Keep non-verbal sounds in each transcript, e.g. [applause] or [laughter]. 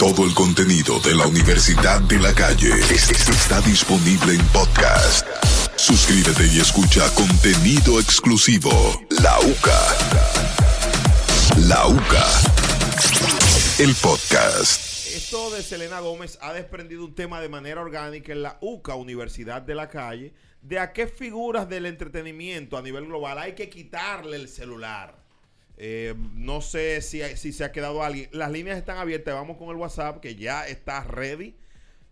Todo el contenido de la Universidad de la Calle es- es- está disponible en podcast. Suscríbete y escucha contenido exclusivo. La UCA. La UCA. El podcast. Esto de Selena Gómez ha desprendido un tema de manera orgánica en la UCA, Universidad de la Calle, de a qué figuras del entretenimiento a nivel global hay que quitarle el celular. Eh, no sé si, si se ha quedado alguien. Las líneas están abiertas. Vamos con el WhatsApp que ya está ready.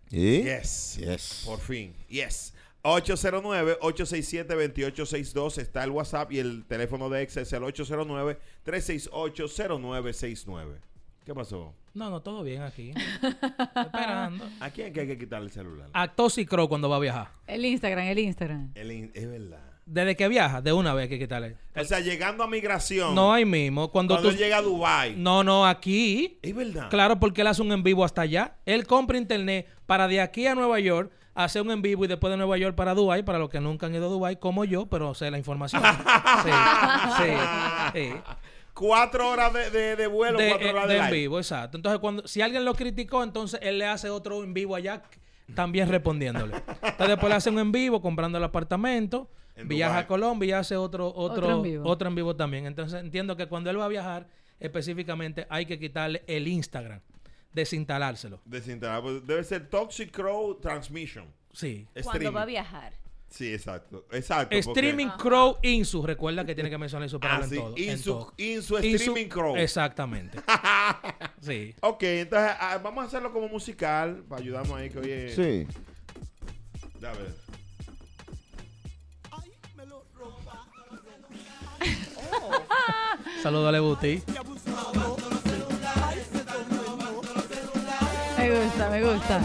¿Y? Yes. Yes. Por fin. Yes. 809-867-2862 está el WhatsApp y el teléfono de ex es el 809-368-0969. ¿Qué pasó? No, no, todo bien aquí. [laughs] Esperando. ¿A quién que hay que quitarle el celular? A Toxicrow cuando va a viajar. El Instagram, el Instagram. El in- es verdad. Desde que viaja, de una vez hay que quitarle. O sea, llegando a migración. No hay mismo. Cuando, cuando tú. llega a Dubai. No, no, aquí. Es verdad. Claro, porque él hace un en vivo hasta allá. Él compra internet para de aquí a Nueva York hacer un en vivo y después de Nueva York para Dubai, para los que nunca han ido a Dubai, como yo, pero sé la información. [laughs] sí, sí, sí. Cuatro horas de, de- de vuelo, De, cuatro eh, horas de de, en vivo, exacto. Entonces, cuando si alguien lo criticó, entonces él le hace otro en vivo allá, también respondiéndole. Entonces, después le hace un en vivo, comprando el apartamento, En viaja a Colombia y hace otro, otro, Otro en vivo. otro en vivo también. Entonces, entiendo que cuando él va a viajar, específicamente hay que quitarle el Instagram, desinstalárselo. Desinstalar. Pues Debe ser Toxic Crow Transmission. Sí. Cuando va a viajar. Sí, exacto. Exacto. porque- Streaming Crow Insu, recuerda que tiene que mencionar eso para Ah, en sí. todo. en Insu- todo. Insu Insu- Streaming Crow. Exactamente. [laughs] sí. Ok, entonces ah, vamos a hacerlo como musical para ayudarnos ahí que oye. Sí. A ver. Saludos a Lebuti. Me gusta, me gusta.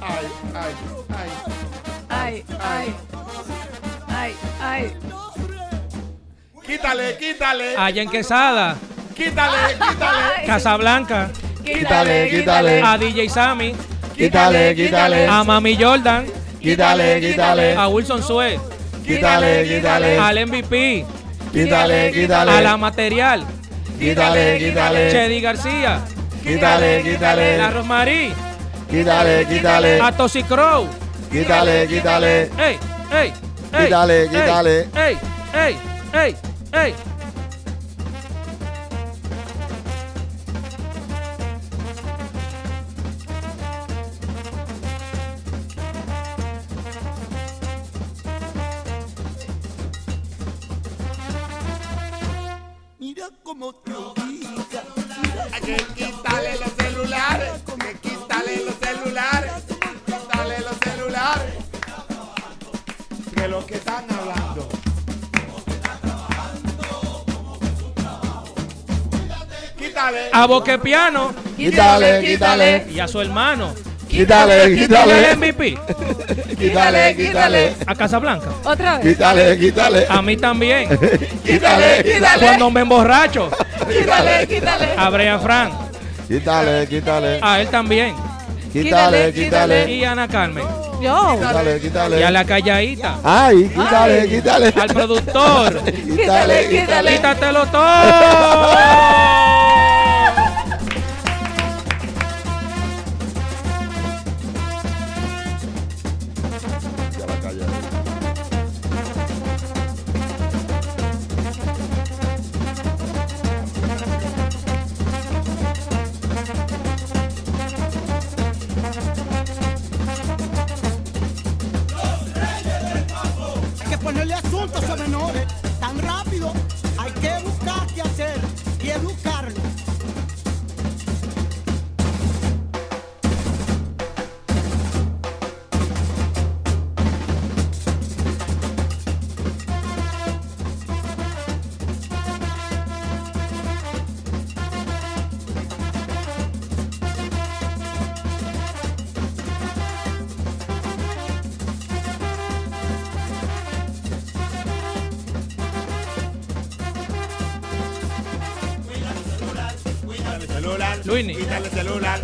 Ay, ay, ay. Ay, ay. Ay, ay. Quítale, quítale. Allá en Quesada, Quítale, quítale. Casablanca, Quítale, quítale. a DJ Sammy, Quítale, quítale. a Mami Jordan, Quítale, quítale. a Wilson Sue, Quítale, quítale. al MVP, Quítale, a la quítale. Material, Quítale, quítale. Chedi García, Quítale, la quítale. Rosmarí, Quítale, quítale. a Toxicrow. Quítale, quítale. ¡Ey! ¡Ey! ey, Quítale, quítale. ¡Ey! ¡Ey! ¡Ey! ¡Ey! A Boquepiano Quítale, quítale. y a su hermano. Quítale, quítale. MVP. Quítale, quítale. A Casablanca. Otra vez. Quítale, quítale. A mí también. Quítale, quítale. Cuando me emborracho. Quítale, quítale. A Brian Frank. Quítale, quítale. A él también. Quítale, quítale. Y a Ana Carmen. Yo. Quítale, Y a quítale. la calladita. Ay, quítale, quítale. Al productor. Quítale, quítale. Quítatelo todo.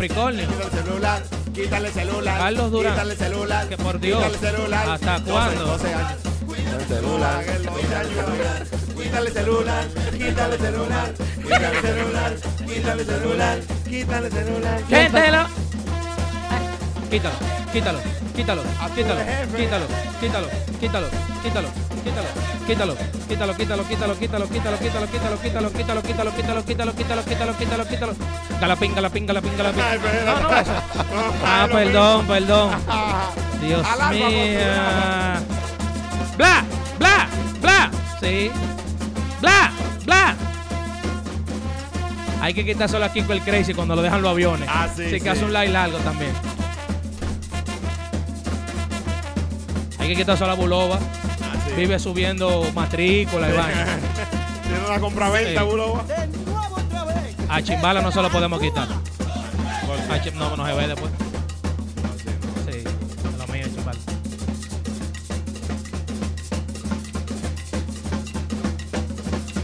Capricornio. Quítale celular. Quítale celular. Carlos Durán. Quítale celular. Que por Dios. Quítale celular. ¿Hasta 12, cuándo? 12 años. celular. Quítale celular. Quítale celular. Quítale celular. Quítale celular. quítale el celular. Quítalo. Quítalo, quítalo, quítalo, quítalo, jefe. quítalo, quítalo, quítalo, quítalo, quítalo, quítalo, quítalo, quítalo, quítalo, quítalo, quítalo, quítalo, quítalo, quítalo, quítalo, quítalo, quítalo, quítalo, quítalo, quítalo, quítalo, quítalo. Galapín, galapín, galapín, galapín. Ay, pero- No, no, eso. No, Ah, es lo perdón, mismo. perdón. Dios Al alma, mío. Bla, bla, bla. Sí. Bla, bla. Hay que quitar solo aquí con el crazy cuando lo dejan los aviones. Ah, sí, que sí. hace un live largo también. Hay que quitar solo a Bulova. Vive subiendo matrícula y vaina. [laughs] Tiene una compra-venta. De vez. A Chimbala no se lo podemos quitar. No, no se ve después. No, sí, no. Lo mío es Chimbala.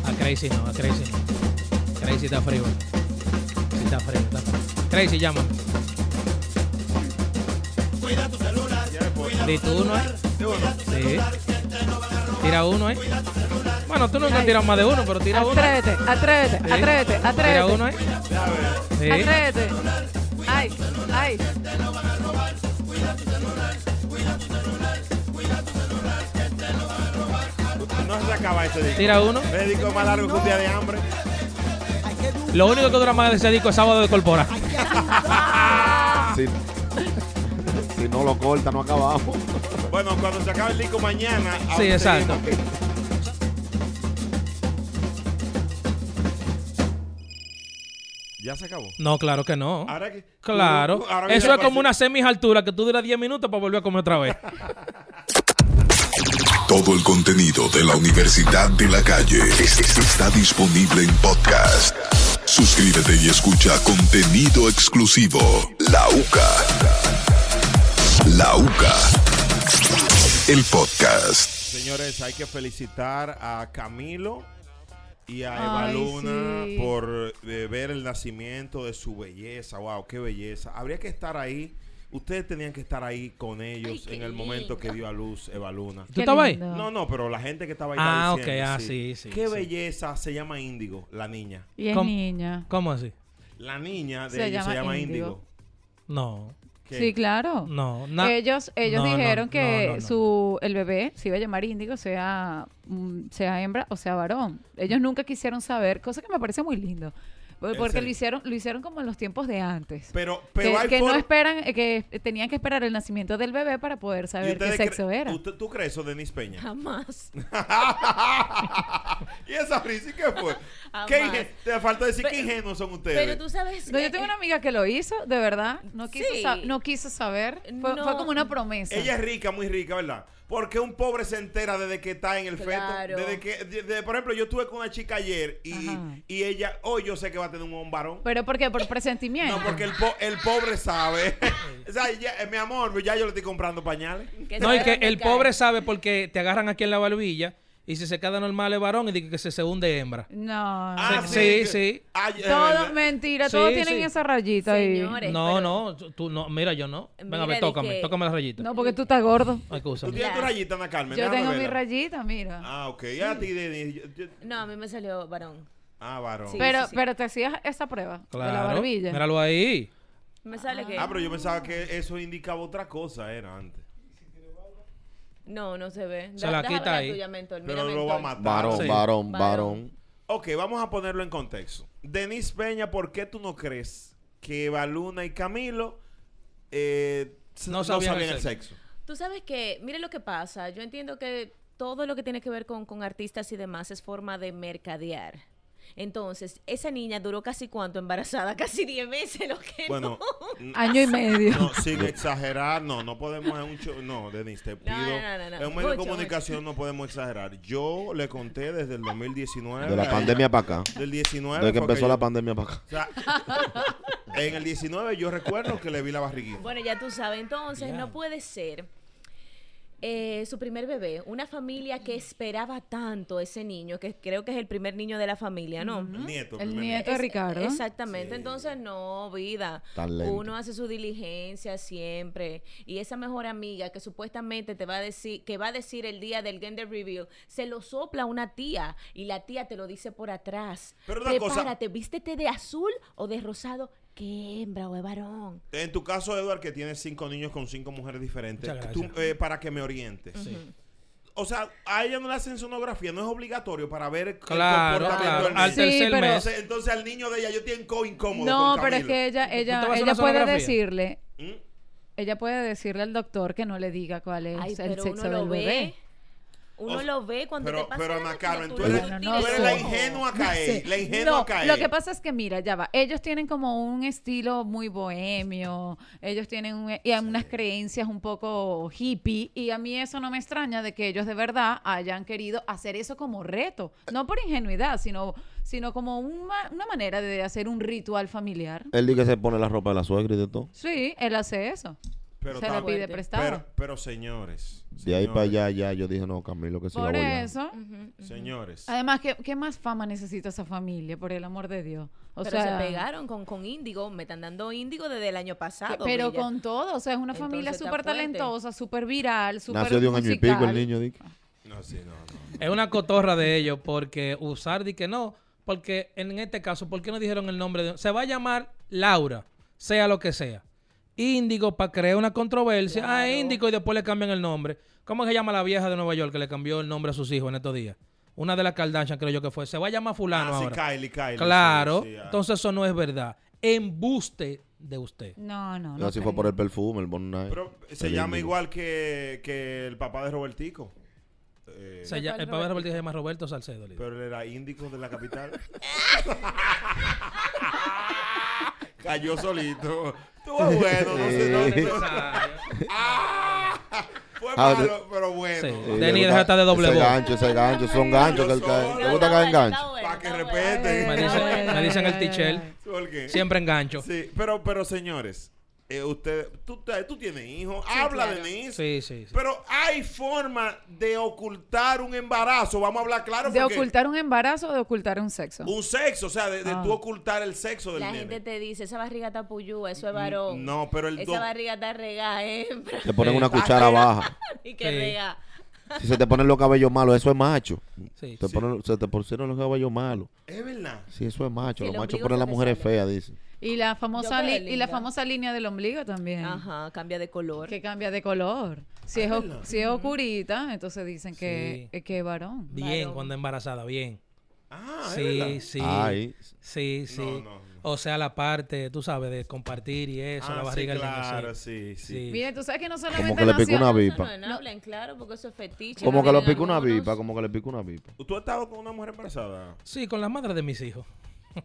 A Crazy no, a Crazy no. Crazy está frío. Sí, está frío, está frío. Crazy, llama. Ya después. Dite uno, ¿eh? Sí, bueno. Sí. Tira uno, ¿eh? Bueno, tú nunca has tirado más de uno, pero tira uno. Atrévete, atrévete, Sí. atrévete, Tira atrévete. uno, ¿eh? Sí. Atrévete. Ay, ay. No se acaba ese disco. Tira uno. Ese disco más largo que un día de hambre. Lo único que dura más de ese disco es sábado de dudar. [laughs] Si, si no lo corta, no acabamos. Bueno, cuando se acabe el disco mañana. Sí, exacto. Ya se acabó. No, claro que no. Ahora que. Claro. ahora que Eso es como una semis altura que tú duras 10 minutos para volver a comer otra vez. [laughs] Todo el contenido de la Universidad de la Calle es- es- está disponible en podcast. Suscríbete y escucha contenido exclusivo. La UCA. La UCA. El podcast. Señores, hay que felicitar a Camilo y a Eva Ay, Luna sí. por eh, ver el nacimiento de su belleza. Wow, qué belleza. Habría que estar ahí. Ustedes tenían que estar ahí con ellos Ay, en el momento que dio a luz Eva Luna. ¿Tú estabas ahí? No, no, pero la gente que estaba ahí. Ah, estaba ok, ah, sí, sí, Qué sí. belleza se llama Índigo, la niña. Y es ¿Cómo? niña. ¿Cómo así? La niña de Se ella se llama. Índigo. No, ¿Qué? Sí, claro. no. na- ellos ellos No, dijeron no, que no, no. su el bebé se iba a llamar índigo, sea mm, sea hembra o sea varón. Ellos nunca quisieron saber, cosa que me parece muy lindo. Por- ¿En Porque lo hicieron lo hicieron como en los tiempos de antes. Pero, pero que hay que no esperan eh, que tenían que esperar el nacimiento del bebé para poder ¿Y saber qué sexo cre- era. ¿Usted- ¿Tú crees eso, Denis Peña? Jamás. [laughs] ¿Y esa risa qué fue? Jamás. ¿Qué inge- Te falta decir Pe- qué ingenuos son ustedes. Pero tú sabes. No, yo eh, tengo una amiga que lo hizo, de verdad. No quiso, Sí. no quiso saber. Fue, No. fue como una promesa. Ella es rica, muy rica, ¿verdad? Porque un pobre se entera desde que está en el Claro. feto. Desde que, de- de- por ejemplo, yo estuve con una chica ayer y, y ella, hoy yo sé que va a tener un varón. ¿Pero por qué? Por [laughs] presentimiento. No, porque el, po- el pobre sabe. [laughs] o sea, ya- eh, mi amor, ya yo le estoy comprando pañales. que No, y que el cae. pobre sabe porque te agarran aquí en la barbilla y si se queda normal es varón y dice que se, se hunde hembra. No. Ah, Sí, sí. Ah, todo verdad. mentira, Sí, todos tienen sí. esa rayita ahí. Señores. No, pero- no, tú- tú no, mira, yo no. Venga, a Mira, ver, di tócame, que- tócame la rayita. No, porque tú estás gordo. ¿Tú Acúsame. tienes tu rayita, Ana Carmen? Yo tengo mi rayita, mira. Ah, ok. ¿Y a ti, Denis? Yo- yo- No, a mí me salió varón. Ah, varón. Sí. pero, pero te hacías esa prueba de la Claro, barbilla. míralo ahí. Me sale que. Ah, pero yo pensaba que eso indicaba otra cosa, era antes. No, no se ve. Se Da- la déjame quita la ahí. tuya, mentor. Pero Mira, lo va a matar. Varón, Sí. varón, Varón. varón. Ok, vamos a ponerlo en contexto. Denis Peña, ¿por qué tú no crees que Baluna y Camilo eh, No no sabían sabían, el el sexo? Tú sabes que, mire lo que pasa. Yo entiendo que todo lo que tiene que ver con, con artistas y demás es forma de mercadear. Entonces, esa niña duró casi cuánto embarazada, [laughs] casi 10 meses, lo que Bueno, no. Año y [laughs] medio. no, sin exagerar, no, no podemos en un show- no, Denis, te pido, no, no, no, en un medio de mucho, comunicación no podemos exagerar. Yo le conté desde el 2019. De la pandemia para acá. Del 19. Desde que empezó yo- la pandemia para acá. O sea, en el 19 yo recuerdo que le vi la barriguita. Bueno, ya tú sabes, entonces no puede ser eh, su primer bebé, una familia que esperaba tanto ese niño, que creo que es el primer niño de la familia, ¿no? El nieto. El nieto de Es- Ricardo. Exactamente, entonces no, vida. Uno hace su diligencia siempre y esa mejor amiga que supuestamente te va a decir, que va a decir el día del gender reveal, se lo sopla a una tía y la tía te lo dice por atrás. Pero una cosa- Prepárate, vístete de azul o de rosado qué hembra o es varón. En tu caso, Edward, que tienes cinco niños con cinco mujeres diferentes, tú, eh, para que me orientes. O sea, a ella no le hacen sonografía, no es obligatorio para ver el Claro, comportamiento claro. del Al niño. Sí, tercer pero- mes. Entonces, entonces al niño de ella yo tengo incómodo No, con pero es que ella, ella, ella puede decirle, ¿Mm? ella puede decirle al doctor que no le diga cuál es Ay, el pero sexo uno lo del ve. Uno O- lo ve cuando Pero, te pasa pero Ana Carmen, tú eres, tú no eres la ingenua a caer. La ingenua caer. lo que pasa es que mira, ya va, ellos tienen como un estilo muy bohemio, ellos tienen un- y unas creencias un poco hippie y a mí eso no me extraña de que ellos de verdad hayan querido hacer eso como reto, no por ingenuidad, sino sino como una, una manera de hacer un ritual familiar. Él dice que se pone la ropa de la suegra y de todo. Sí, él hace eso. Pero se le pide prestado. Pero, pero señores. De ahí para señores, allá, ya yo dije, no, Camilo, que siga por bollando. eso. Señores. Además, ¿qué, ¿qué más fama necesita esa familia, por el amor de Dios? O pero sea, se pegaron con, con Índigo, me están dando Índigo desde el año pasado. pero con todo, o sea, es una Entonces familia súper talentosa, súper viral, súper Nació de un año y pico el niño. di. No, sí, no, no. Es una cotorra de ellos porque usar di que no, porque en este caso, ¿por qué no dijeron el nombre? De, se va a llamar Laura, sea lo que sea. Índigo para crear una controversia. Ah, Índigo y después le cambian el nombre. ¿Cómo se llama la vieja de Nueva York que le cambió el nombre a sus hijos en estos días? Una de las Kardashian creo yo que fue. Se va a llamar fulano Ah, sí. Kylie, Kylie. claro. sí, sí, ah. Entonces eso no es verdad. Embuste de usted. No, no, No, no. si fue creo. por el perfume, el Bon Night. Pero se El llama igual que, que el papá de Robertico. Eh, Se llama- el papá de Roberto se llama Roberto Salcedo. líder. pero él era índico de la capital. [laughs] [laughs] Cayó solito. Estuvo bueno, no sé, no, Ah, fue Ah, malo, pero bueno. Sí. Denis, le deja estar de doble ese voz. gancho, ese gancho, son ganchos que él cae. ¿Le gusta caer en gancho? Para que respeten. Me dicen, me el ay. ¿Por qué? Siempre engancho. Sí, pero, pero señores, eh, usted, tú, tienes hijos, habla claro. de Denise. Sí, sí, sí. Pero hay forma de ocultar un embarazo, vamos a hablar claro. ¿De ocultar un embarazo o de ocultar un sexo? Un sexo, o sea, de, de Ah. tú ocultar el sexo del La nene. gente te dice, esa barriga está puyú, eso es varón. No, pero el Esa do- barriga está regada, hembra. [laughs] Le ponen una cuchara baja. [laughs] y que Sí. rega. Si se te ponen los cabellos malos, eso es macho. Sí. Te ponen- se te pusieron los cabellos malos. Es verdad. Sí, eso es macho. Sí, los machos ponen las mujeres feas, dicen. Y la famosa li- y la famosa línea del ombligo también. Ajá, cambia de color. Que cambia de color. Si es, o- si es oscurita, entonces dicen que, Sí. eh, que es varón. Bien, Varón. cuando embarazada, bien. Ah, Sí, sí. Ay. Sí, sí. No, no. O sea, la parte, tú sabes, de compartir y eso, Ah, la barriga sí, claro, sí, sí. Sí. Mire, tú sabes que no solamente Como que le picó una vipa. no, no hablen claro, porque eso es fetiche. Como que lo tienen pica una vipa, como que le pica una vipa. ¿Tú has estado con una mujer embarazada? Sí, con la madre de mis hijos. [laughs] sí.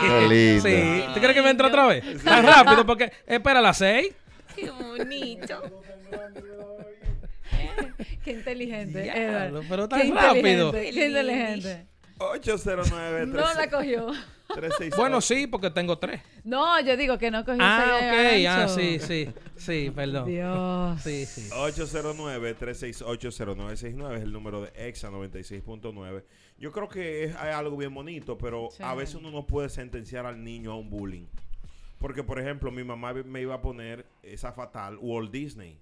Qué lindo. Sí. ¿Tú crees que me entra otra vez? Tan rápido, porque espera a las seis. [laughs] Qué bonito. [laughs] Qué inteligente. Edward. pero tan Qué rápido. inteligente, Qué inteligente. 809 No la cogió. Bueno, sí, porque tengo tres. No, yo digo que no cogió Ah, ese ok. Ah, sí, sí. Sí, perdón. Dios. Sí, sí. 809-368-0969 es el número de EXA 96.9. Yo creo que es algo bien bonito, pero Sí. a veces uno no puede sentenciar al niño a un bullying. Porque, por ejemplo, mi mamá me iba a poner esa fatal Walt Disney.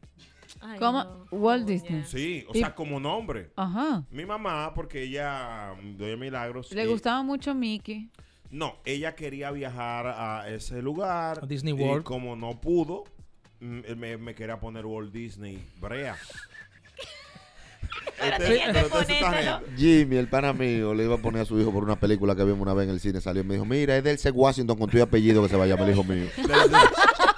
Ay, ¿Cómo? no, Walt. Disney. Sí, o Y- sea, como nombre. Ajá. Mi mamá, porque ella, Doña Milagros. Le eh, gustaba mucho Mickey. No, ella quería viajar a ese lugar. A Disney y World. como no pudo, mm, me, me quería poner Walt Disney Brea. Este- pero Jimmy, el pana mío, le iba a poner a su hijo por una película que vimos una vez en el cine. Salió y me dijo, mira, es del C. Washington con tu apellido que se va a llamar el hijo mío. [laughs]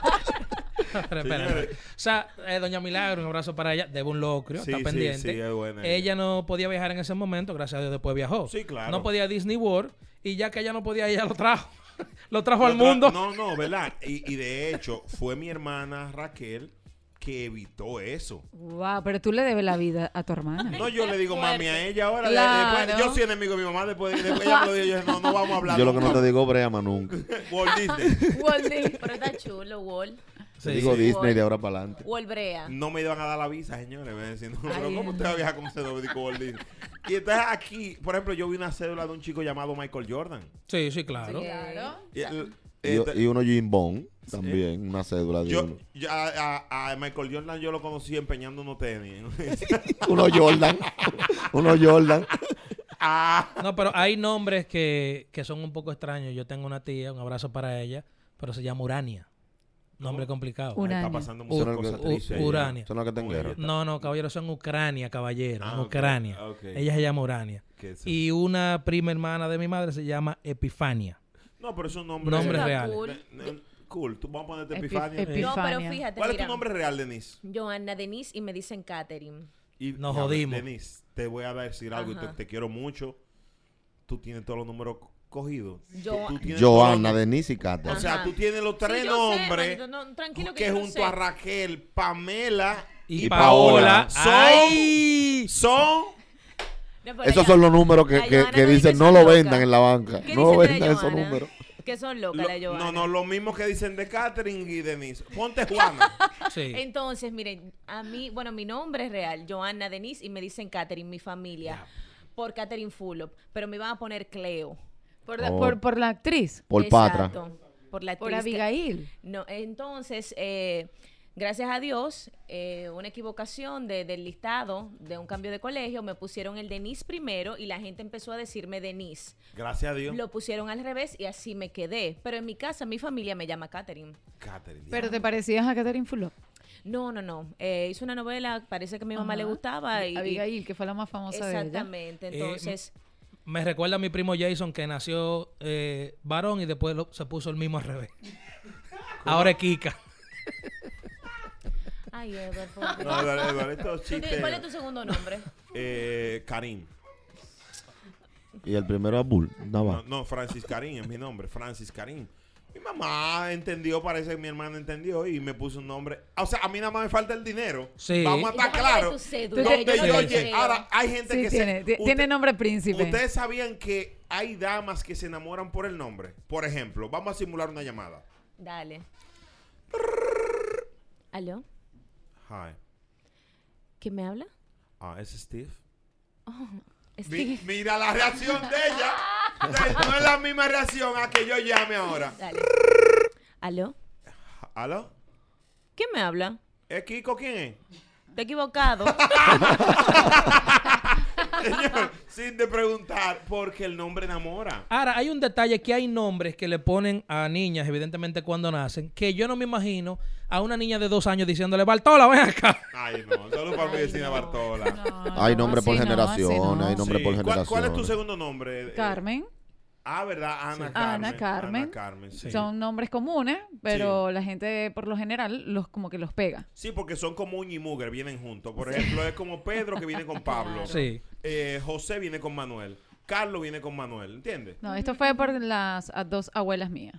[laughs] Pero espera, Señores. espera. O sea, eh, Doña Milagro, un abrazo para ella. Debe un locrio, Sí, está sí, pendiente. sí, es buena ella no podía viajar en ese momento, gracias a Dios después viajó. Sí, claro. No podía a Disney World y ya que ella no podía, ella lo trajo. [laughs] lo trajo al mundo. No, no, ¿verdad? Y, y de hecho, fue mi hermana Raquel que evitó eso. Wow, pero tú le debes la vida a tu hermana. No, yo le digo mami a ella ahora. de- Claro. después- yo soy enemigo de mi mamá. Después, después ella me lo dijo. Yo dije, no, no vamos a hablar. Yo lo que no te digo, Breama, nunca. [laughs] Walt Disney. Walt Disney. Pero está chulo, Wall. Sí. Te digo sí. Disney de ahora para adelante. Wall Brea. No me iban a dar la visa, señores. Me decían, no, pero ¿cómo usted va a viajar con Disney? Y entonces aquí, por ejemplo, yo vi una cédula de un chico llamado Michael Jordan. Sí, sí, claro. Claro. Y, el- Y, eh, y uno Jim Bond, también, una cédula de yo, uno. yo- a, a- a Michael Jordan yo lo conocí empeñando unos tenis. [laughs] Uno Jordan. uno Jordan. [laughs] Ah. No, pero hay nombres que, que son un poco extraños. Yo tengo una tía, un abrazo para ella, pero se llama Urania. Nombre complicado. Urania. Está pasando muchas cosas tristes. ahí, Urania. Son que. No, no, caballero, son Ucrania, caballero. Ah, en Ucrania. ok. Ella se llama Urania. Y una prima hermana de mi madre se llama Epifania. No, pero es un nombre. Nombre real. cool. Ne- ne- Cool. Tú vamos a ponerte Epi- Epifania. Epi- No, pero Epifania. fíjate, ¿Cuál es tu nombre real, Denise? Joanna Denise y me dicen Catherine. Y, Nos jodimos. Denise, te voy a decir algo y te, te quiero mucho. Tú tienes todos los números co- cogidos. Yo- Tú- tú Joana, Denise y Kate. O sea, tú tienes los tres Sí, yo sé, nombres manito, no, tranquilo que lo junto sé. a Raquel, Pamela Y, Y Paola. Paola. Son- ¡Ay! son No, pero Esos ya. son los números que, que, dicen no lo vendan en la banca. ¿Qué No de vendan esos números. Que son locas lo- la Johanna. no, no, lo mismo que dicen de Catherine y Denise. Ponte Juana. [laughs] Sí. Entonces, miren, a mí, bueno, mi nombre es real, Joanna Denise, y me dicen Catherine, mi familia, por Catherine Fulop, pero me iban a poner Cleo. Por, la- Oh. por, por la actriz. Por Patra. Por la Por actriz que- Abigail. No, entonces, eh, gracias a Dios, eh, una equivocación de- del listado de un cambio de colegio, me pusieron el Denise primero y la gente empezó a decirme Denise. Gracias a Dios. Lo pusieron al revés y así me quedé. Pero en mi casa, mi familia me llama Catherine. Catherine. Pero te parecías a Catherine Fulop. No, no, no. Eh, hizo una novela, parece que a mi mamá le gustaba. Y, y- Abigail, que fue la más famosa de ella. Exactamente. Entonces, Me recuerda a mi primo Jason que nació eh, varón y después lo- se puso el mismo al revés. Ahora es Kika. ay, Edward, por favor. No, Eduardo, Eduardo, estos ¿Tú tienes- chistes. ¿Cuál es tu segundo nombre? Eh, Karim. Y el primero es Bull. Nada No, no, Francis Karim es mi nombre, Francis Karim. Mi mamá entendió, parece que mi hermana entendió y me puso un nombre. O sea, a mí nada más me falta el dinero. Sí. Vamos a estar claros. Ahora, hay gente Sí, que tiene, se. ti- tiene nombre príncipe. Ustedes sabían que hay damas que se enamoran por el nombre. Por ejemplo, vamos a simular una llamada. Dale. ¿Aló? Hi. ¿Quién me habla? Ah, es Steve. Mi- Steve. mira la reacción de ella. No es la misma reacción a que yo llame ahora. Dale. ¿Aló? ¿Aló? ¿Quién me habla? ¿Es Kiko quién es? Te he equivocado. [laughs] Señor, sin de preguntar, porque el nombre enamora. Ahora, hay un detalle que hay nombres que le ponen a niñas, evidentemente cuando nacen, que yo no me imagino a una niña de dos años diciéndole, Bartola, ven acá. Ay, no. Solo para mi vecina no. Bartola. No, Hay no, nombre por no. hay nombre Sí. por ¿Cuál, generaciones. cuál es tu segundo nombre? Eh, Carmen. Ah, ¿verdad? Ana Sí. Carmen. Ana Carmen. Ana Carmen, sí. Son nombres comunes, pero la gente por lo general los como que los pega. Sí, porque son como uña y mugre, vienen juntos. Por ejemplo, es como Pedro que viene con Pablo. Sí. Eh, José viene con Manuel. Carlos viene con Manuel, ¿entiendes? No, esto fue por las a dos abuelas mías.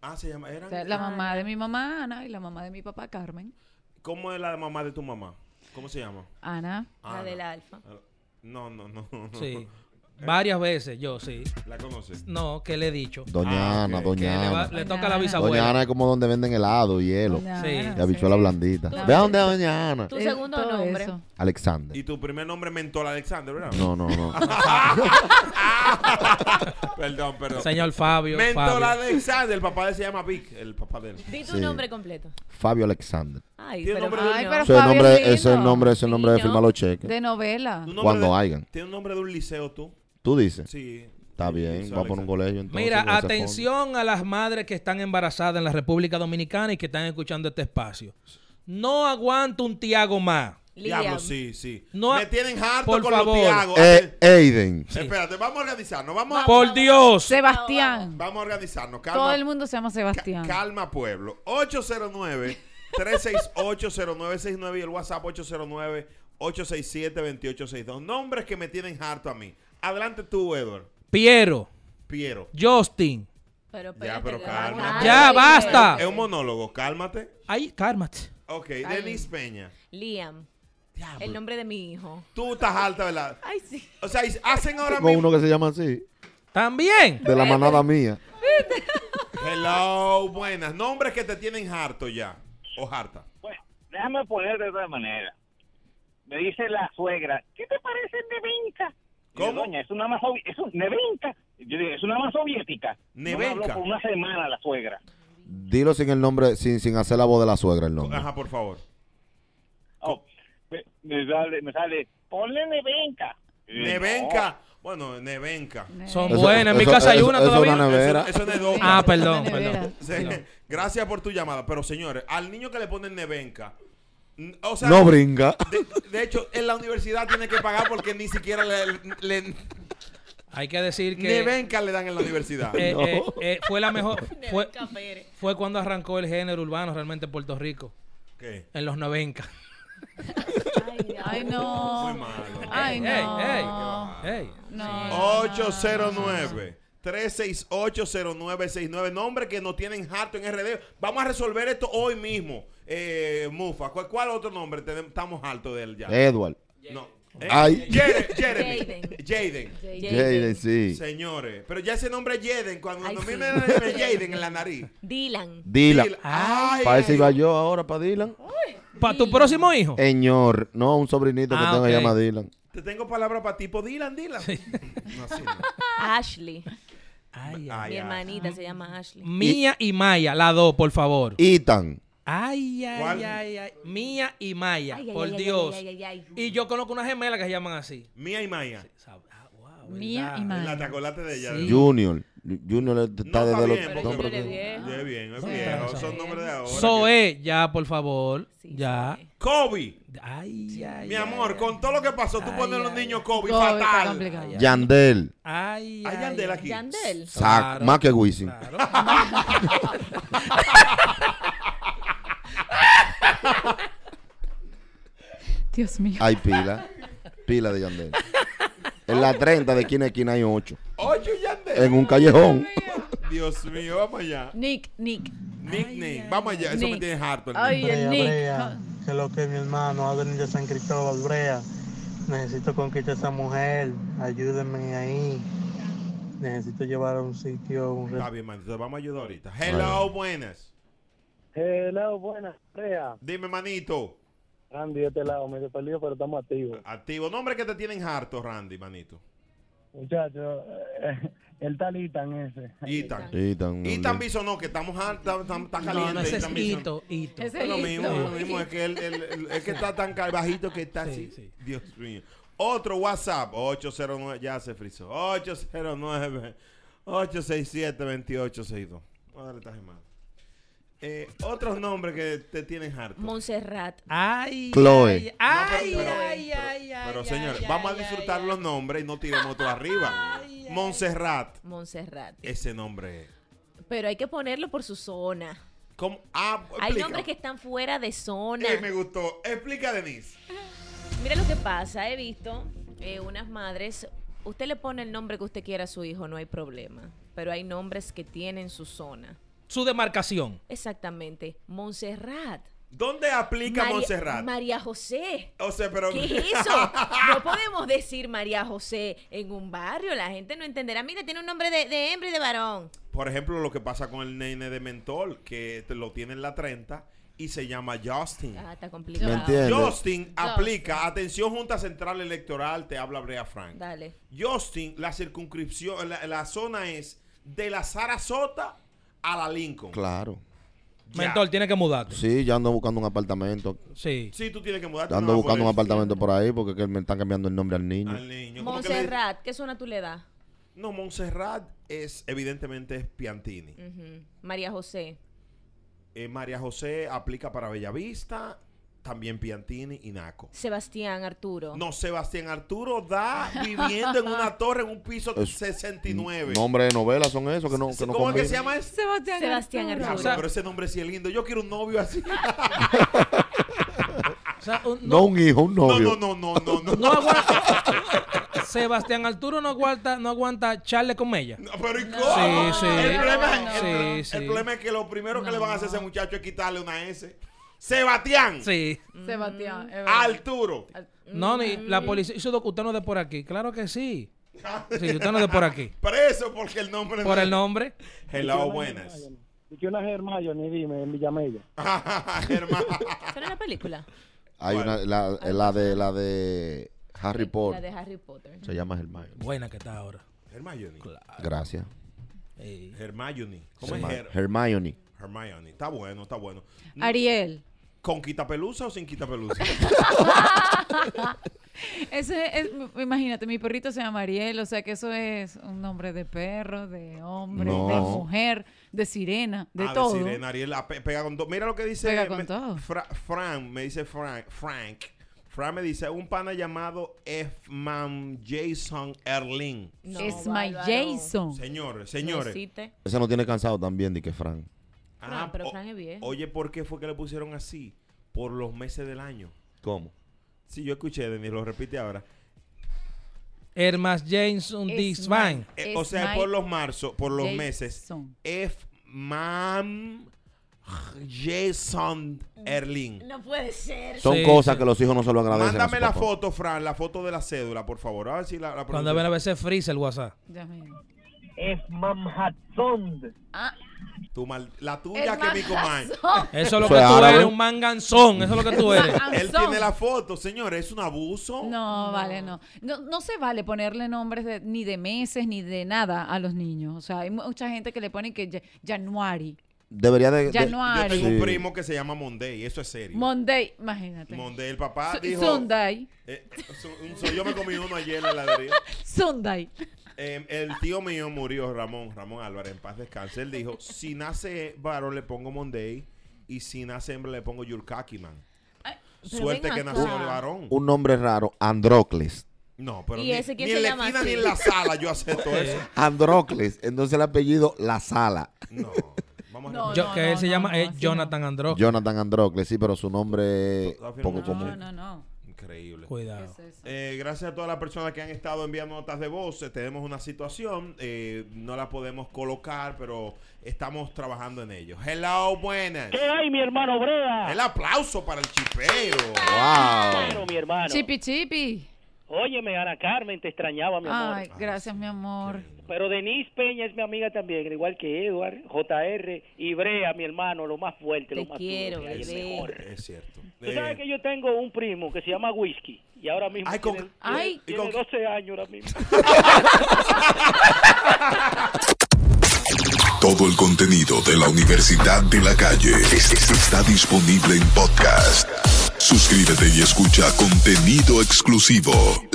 Ah, se llama. Eran, O sea, la mamá de mi mamá, Ana, y la mamá de mi papá, Carmen. ¿Cómo es la mamá de tu mamá? ¿Cómo se llama? Ana. La Ana. del alfa. No, no, no. no. Sí. Varias veces, yo sí. ¿La conoces? No, que le he dicho. Doña Ah, Ana, Doña le, va- Ana. le toca a la Ana. bisabuela. Doña Ana es como donde venden helado, hielo. Doña Sí. Ana, Y habichuela sí. blandita. Ve a dónde es Doña Ana. Tu segundo nombre. eso. Alexander. Y tu primer nombre es Mentor Alexander, ¿verdad? No, no, no. [laughs] perdón, perdón. Señor Fabio. Mentor Fabio. Alexander, el papá de él se llama Vic, el papá de él. Di tu Sí. nombre completo. Fabio Alexander. Ay, Tiene pero, nombre de- Ay, pero Ese es el Fabio nombre, es ese es el nombre, ese es el nombre de firmar los cheques. De novela. Cuando hayan. Tiene un nombre de un liceo tú. Tú dices. Sí. Está Sí, bien, va por un colegio entonces. Mira, atención a las madres que están embarazadas en la República Dominicana y que están escuchando este espacio. No aguanto un Tiago más. Liam. Diablo, sí, sí. No Me tienen harto por con favor. los Tiago. Eh, Aiden. Espérate, vamos a organizarnos. Vamos a, Por Dios. Sebastián. vamos a organizarnos. Calma, Todo el mundo se llama Sebastián. calma pueblo. 809-368-0969 y el WhatsApp 809-867-2862. Nombres que me tienen harto a mí. Adelante tú, Edward. Piero. Piero. Justin. Pero, Ya, pero la- calma. Ay, Ya, basta. Es un monólogo. Cálmate. Ay, cálmate. Ok, Denise Peña. Liam. El nombre de mi hijo. Tú estás alta, ¿verdad? [laughs] Ay, sí. O sea, hacen ahora Tengo mismo. uno que se llama así. También. De la manada mía. Hello, buenas. Nombres que te tienen harto ya. O harta. Bueno, déjame poner de otra manera. Me dice la suegra, ¿qué te parece? Y yo, ¿Cómo? Doña, es una más sovi- es un, Nevenka. Yo digo, es una más soviética. No Nevenka. habló por una semana la suegra. Dilo sin el nombre, sin, sin hacer la voz de la suegra el nombre. Ajá, por favor. Oh, me, me sale, me sale, ponle Nevenka. Y yo, Nevenka. Bueno, Nevenka. Son Eso- buenas. En mi eso- casa hay eso- una eso es todavía. una nevera. Eso, eso no es dos. Ah, perdón, perdón. Sí. [laughs] Gracias por tu llamada. Pero señores, al niño que le ponen Nevenka, mm, o sea, No brinca. de, de hecho, en la universidad tiene que pagar porque ni siquiera le, le- Hay que decir que Nevenka le dan en la universidad. eh, No. eh, eh, fue la mejor. Fue, cuando arrancó el género urbano realmente en Puerto Rico. ¿Qué? En los 90. Ay, Ay, Muy no. malo. Ay, Ey, no. ey, ey. No. 809 3680969 Nombre que nos tienen harto en RD. Vamos a resolver esto hoy mismo. Eh, Mufa, ¿cuál, cuál otro nombre tenemos- estamos hartos de él ya? Edward. No. Eh, Ay. Jere- Jeremy. Jaden. Jaden. Jaden, sí. Señores, pero ya ese nombre es Jaden. Cuando Ay, a mí sí. me Jaden en la nariz. Dylan. Dylan. Ay, Para eso iba yo ahora, para Dylan. ¿Para tu próximo hijo? Señor, no, un sobrinito que Ah, tengo ok. se llama Dylan. Te tengo palabra para tipo Dylan, Dylan. [laughs] No, así no. Ashley. Ay, ay. Ay, Mi ay. hermanita se llama Ashley. Mía y Maya, la dos, por favor. Ethan. Ay, ay, ¿Cuál? ay, ay. Mía y Maya, Ay, ay, por Dios. ay, ay, ay, ay. Y yo conozco una gemela que se llaman así. Mía y Maya. Sab- ah, wow, Mía y Maya. La tacolate de ella. Sí. Junior. Junior está No, desde está los bien, porque- nombres Junior es viejo. Es bien, es Sí. viejo. Son nombres de ahora. Zoe, ya, por favor. Sí, ya. Kobe. Ay, ay, Mi amor, ay. con todo lo que pasó, tú pones a los niños Kobe, Kobe, fatal. Yandel. Ay, Hay ay, Yandel ay. aquí. Yandel. Zac, Claro. más que Wisin. Claro. [laughs] Dios mío. Hay pila. Pila de Yandel. En la 30 de esquina a esquina hay 8. Ocho Yandel. En un callejón. Dios mío, vamos allá. Nick, Nick. Nick, Nick, vamos allá. Eso me tiene harto. Ay, el Nick. Brea, que lo que es mi hermano, Adrián de San Cristóbal, Brea. Necesito conquistar a esa mujer, ayúdenme ahí. Necesito llevar a un sitio, un Está bien, manito. Vamos a ayudar ahorita. Hello, buenas. Hello, buenas, Brea. Dime, manito. Randy, de este lado, medio perdido, pero estamos activos. Activo. Nombre que te tienen harto, Randy, manito. Muchachos, el tal Itan ese. Ethan. Ethan. Ethan Bisonó, que estamos hartos, está, está No, caliente. no, ese es. Ese Es lo mismo, es lo mismo. Es que, él, él- él- es que está tan bajito que está Sí, así. sí. Dios mío. Otro WhatsApp, 809, ya se frizó. 809 867 2862. Voy a darle esta llamada. Eh, otros nombres que te tienen harto. Montserrat. Ay, Chloe. ay, ay, pero- ay, pero- ay, Pero ay, señores, ay, vamos a disfrutar ay, los nombres y no tiremos todo arriba. Montserrat, Montserrat. ese nombre. Pero hay que ponerlo por su zona. ¿Cómo? Ah, Hay nombres que están fuera de zona. Eh, me gustó. Explica, Denise. Mira lo que pasa. He visto eh, unas madres. Usted le pone el nombre que usted quiera a su hijo, no hay problema. Pero hay nombres que tienen su zona. Su demarcación. Exactamente. Montserrat. ¿Dónde aplica María- Montserrat? María José. o sea, pero. ¿Qué es [laughs] eso? No podemos decir María José en un barrio. La gente no entenderá. Mira, tiene un nombre de, de hembra y de varón. Por ejemplo, lo que pasa con el nene de Mentol, que lo tiene en la 30 y se llama Justin. Ah, está complicado. ¿Me entiendes? Justin aplica, atención Junta Central Electoral, te habla Brea Frank. Dale. Justin, la circunscripción, la, la zona es de la Sarasota a la Lincoln. Claro. Ya. Mentor, tiene que mudarte. Sí, ya ando buscando un apartamento. Sí. Sí, tú tienes que mudarte. Ando no buscando un apartamento por ahí porque que me están cambiando el nombre al niño. Al niño. ¿Cómo que le- Montserrat, ¿qué zona tú le das? No, Montserrat es, evidentemente, es Piantini. María José. Eh, María José aplica para Bellavista, también Piantini y Naco. Sebastián Arturo. No, Sebastián Arturo da [laughs] viviendo en una torre en un piso Es- 69. Nombres de novelas son esos que no, que no ¿Cómo es que se llama eso? Sebastián, Sebastián Arturo. Sea- pero ese nombre sí es lindo. Yo quiero un novio así. [laughs] O sea, un- No un hijo, un No, novio. no, no, no, no, no. no aguanta. Sebastián Arturo no aguanta, no aguanta charle con ella. No, pero ¿y cómo? Sí, sí. El problema, el problema es que lo primero que le van a hacer a ese muchacho es quitarle una S. Sebastián. Sí. Sebastián. es verdad. Arturo. No, ni la policía hizo doc- usted no es de por aquí. Claro que sí. Sí, usted no es de por aquí. [laughs] Preso porque el nombre Por no- el nombre. Hello, buenas. Y que una Hermione, dime, en Villamella. [laughs] Hermano. ¿Esa no es la película? Hay una, la, la de la de Harry La Potter. de Harry Potter. Se llama Hermione. Buena que está ahora. Hermione. Gracias. Hermione. ¿Cómo es Herma- Her- Hermione. Hermione? Está bueno, está bueno. Ariel. ¿Con quitapelusa o sin quitapelusa? [laughs] Ese es, imagínate, mi perrito se llama Ariel, o sea que eso es un nombre de perro, de hombre, de mujer, de sirena, de Ah, todo. Sirena, Ariel, pe- pega con todo. Mira lo que dice Pega con me- todo. Fra- Frank, me dice Frank, Frank. Frank me dice un pana llamado F-Man Jason Erling. No, es my. Jason. Señores, señores. Ese no tiene cansado también, di que Fran, pero Fran es viejo. Oye, ¿por qué fue que le pusieron así? Por los meses del año. ¿Cómo? Sí, yo escuché, Denis, lo repite ahora. Hermas Jameson Es Dix. Eh, o sea, por los marzo, por los meses. Jason. F-Man Jason Erling. No puede ser. Son Sí, cosas sí. que los hijos no se lo agradecen. Mándame la papá. foto, Fran, la foto de la cédula, por favor. A ver si la, la Cuando ven a veces freeze el WhatsApp. Es Manhattan. Ah, Tu mal- la tuya el que mi comadre. manganzón. [laughs] Eso es lo que tú eres, un manganzón. Eso es lo que tú eres. Él tiene la foto, señores, es un abuso. No, vale, no. no. No se vale ponerle nombres de- ni de meses ni de nada a los niños. O sea, hay mucha gente que le pone que January, Debería de. de- Yo tengo un primo que se llama Monday, eso es serio. Monday, imagínate. Monday, el papá dijo. Sunday, eh, su- un- yo me comí uno ayer en la heladería. [laughs] Sunday. Eh, el tío mío murió, Ramón, Ramón Álvarez, en paz descanse. Él dijo: [laughs] si nace varón, le pongo Monday. Y si nace hembra, le pongo Yurkakiman. Suerte que nació el varón. Un nombre raro, Androcles. No, pero ¿Y ni, ni en la llama esquina así? ni en la sala yo acepto [laughs] eso. Androcles. Entonces el apellido La Sala. No. Vamos a No, repetir. Yo- que él se no, llama no, es Jonathan Andro. Jonathan Androcles, sí, pero su nombre es poco común. No, no, no. Increíble. Cuidado. Eh, gracias a todas las personas que han estado enviando notas de voz. Eh, tenemos una situación, eh, no la podemos colocar, pero estamos trabajando en ello. Hello, buenas. ¿Qué hay, mi hermano Brea? El aplauso para el chipeo. Bueno, Wow. mi hermano. Chipi, chipi. Óyeme, Ana Carmen, te extrañaba, mi amor. Ay, gracias, mi amor. Pero Denise Peña es mi amiga también, al igual que Edward, JR y Brea, mi hermano, lo más fuerte, Te lo más quiero, duro bebé. mejor. Es cierto. Tú sabes Eh, que yo tengo un primo que se llama Whisky y ahora mismo Ay, con- tiene, Ay. tiene- ¿Y con- tiene 12 años ahora mismo. [laughs] Todo el contenido de la Universidad de la Calle es- es- está disponible en podcast. Suscríbete y escucha contenido exclusivo.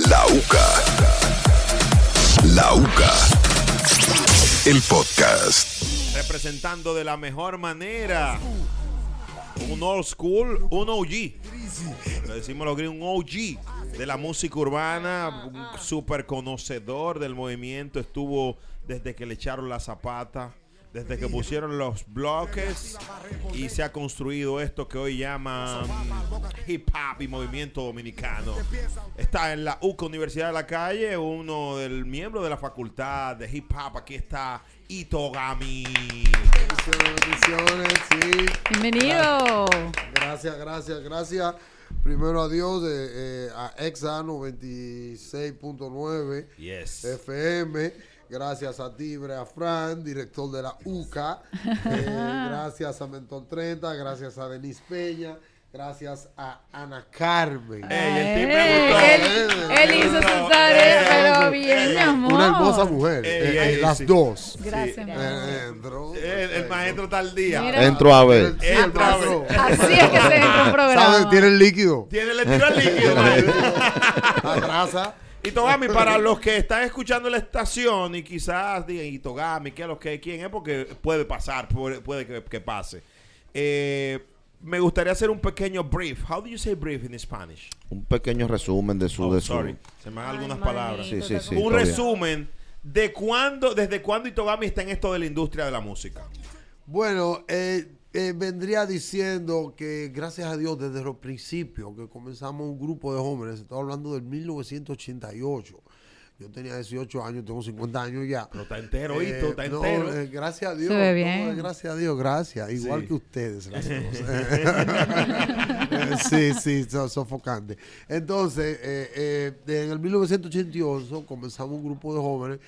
La UCA. La UCA. El podcast. representando de la mejor manera un old school, un OG. Le decimos los gringos, un OG de la música urbana, un súper conocedor del movimiento. Estuvo desde que le echaron la zapata, desde que pusieron los bloques y se ha construido esto que hoy llaman hip hop y movimiento dominicano. Está en la UCA Universidad de la Calle, uno del miembro de la facultad de hip hop. Aquí está Itogami. Bendiciones, sí. Bienvenido. Gracias, gracias, gracias. Primero a Dios, eh, eh, a Exa 96.9 Yes. FM. Gracias a ti, Brea Fran, director de la UCA. Eh, [laughs] gracias a Mentón 30. Gracias a Denise Peña. Gracias a Ana Carmen. Ey, el gustó. él, él hizo su tarea, pero bien, mi amor. Una hermosa mujer. Ey, eh, ey, eh, las sí. dos. Gracias, mi Eh, amor. entró. El, el maestro está al día. Mira. Entro a ver. Sí, a. Así es que se entra un programa. ¿Sabe? Tiene el líquido. Tiene, le tiró el líquido, [laughs] maestro. La Y Togami, para [laughs] los que están escuchando la estación y quizás digan, y Togami, ¿qué es lo que quién es? Porque puede pasar, puede, puede que, que pase. Eh, me gustaría hacer un pequeño brief. How do you say brief in Spanish? Un pequeño resumen de su. Oh, de su sorry. Se me van Ay, algunas manito, palabras. Sí, sí, sí. un resumen de cuándo, desde cuándo Itogami está en esto de la industria de la música. Bueno, eh, eh, vendría diciendo que gracias a Dios desde los principios que comenzamos un grupo de jóvenes, estoy hablando del 1988. Yo tenía 18 años, tengo 50 años ya. Pero está entero, Eh, ¿oíste? Está no, entero. eh, gracias a Dios. Se ve todo bien. es gracias a Dios, gracias. Igual Sí. que ustedes. las [laughs] cosas. sí, sí, so- sofocante. Entonces, eh, eh, en el 1988 comenzamos un grupo de jóvenes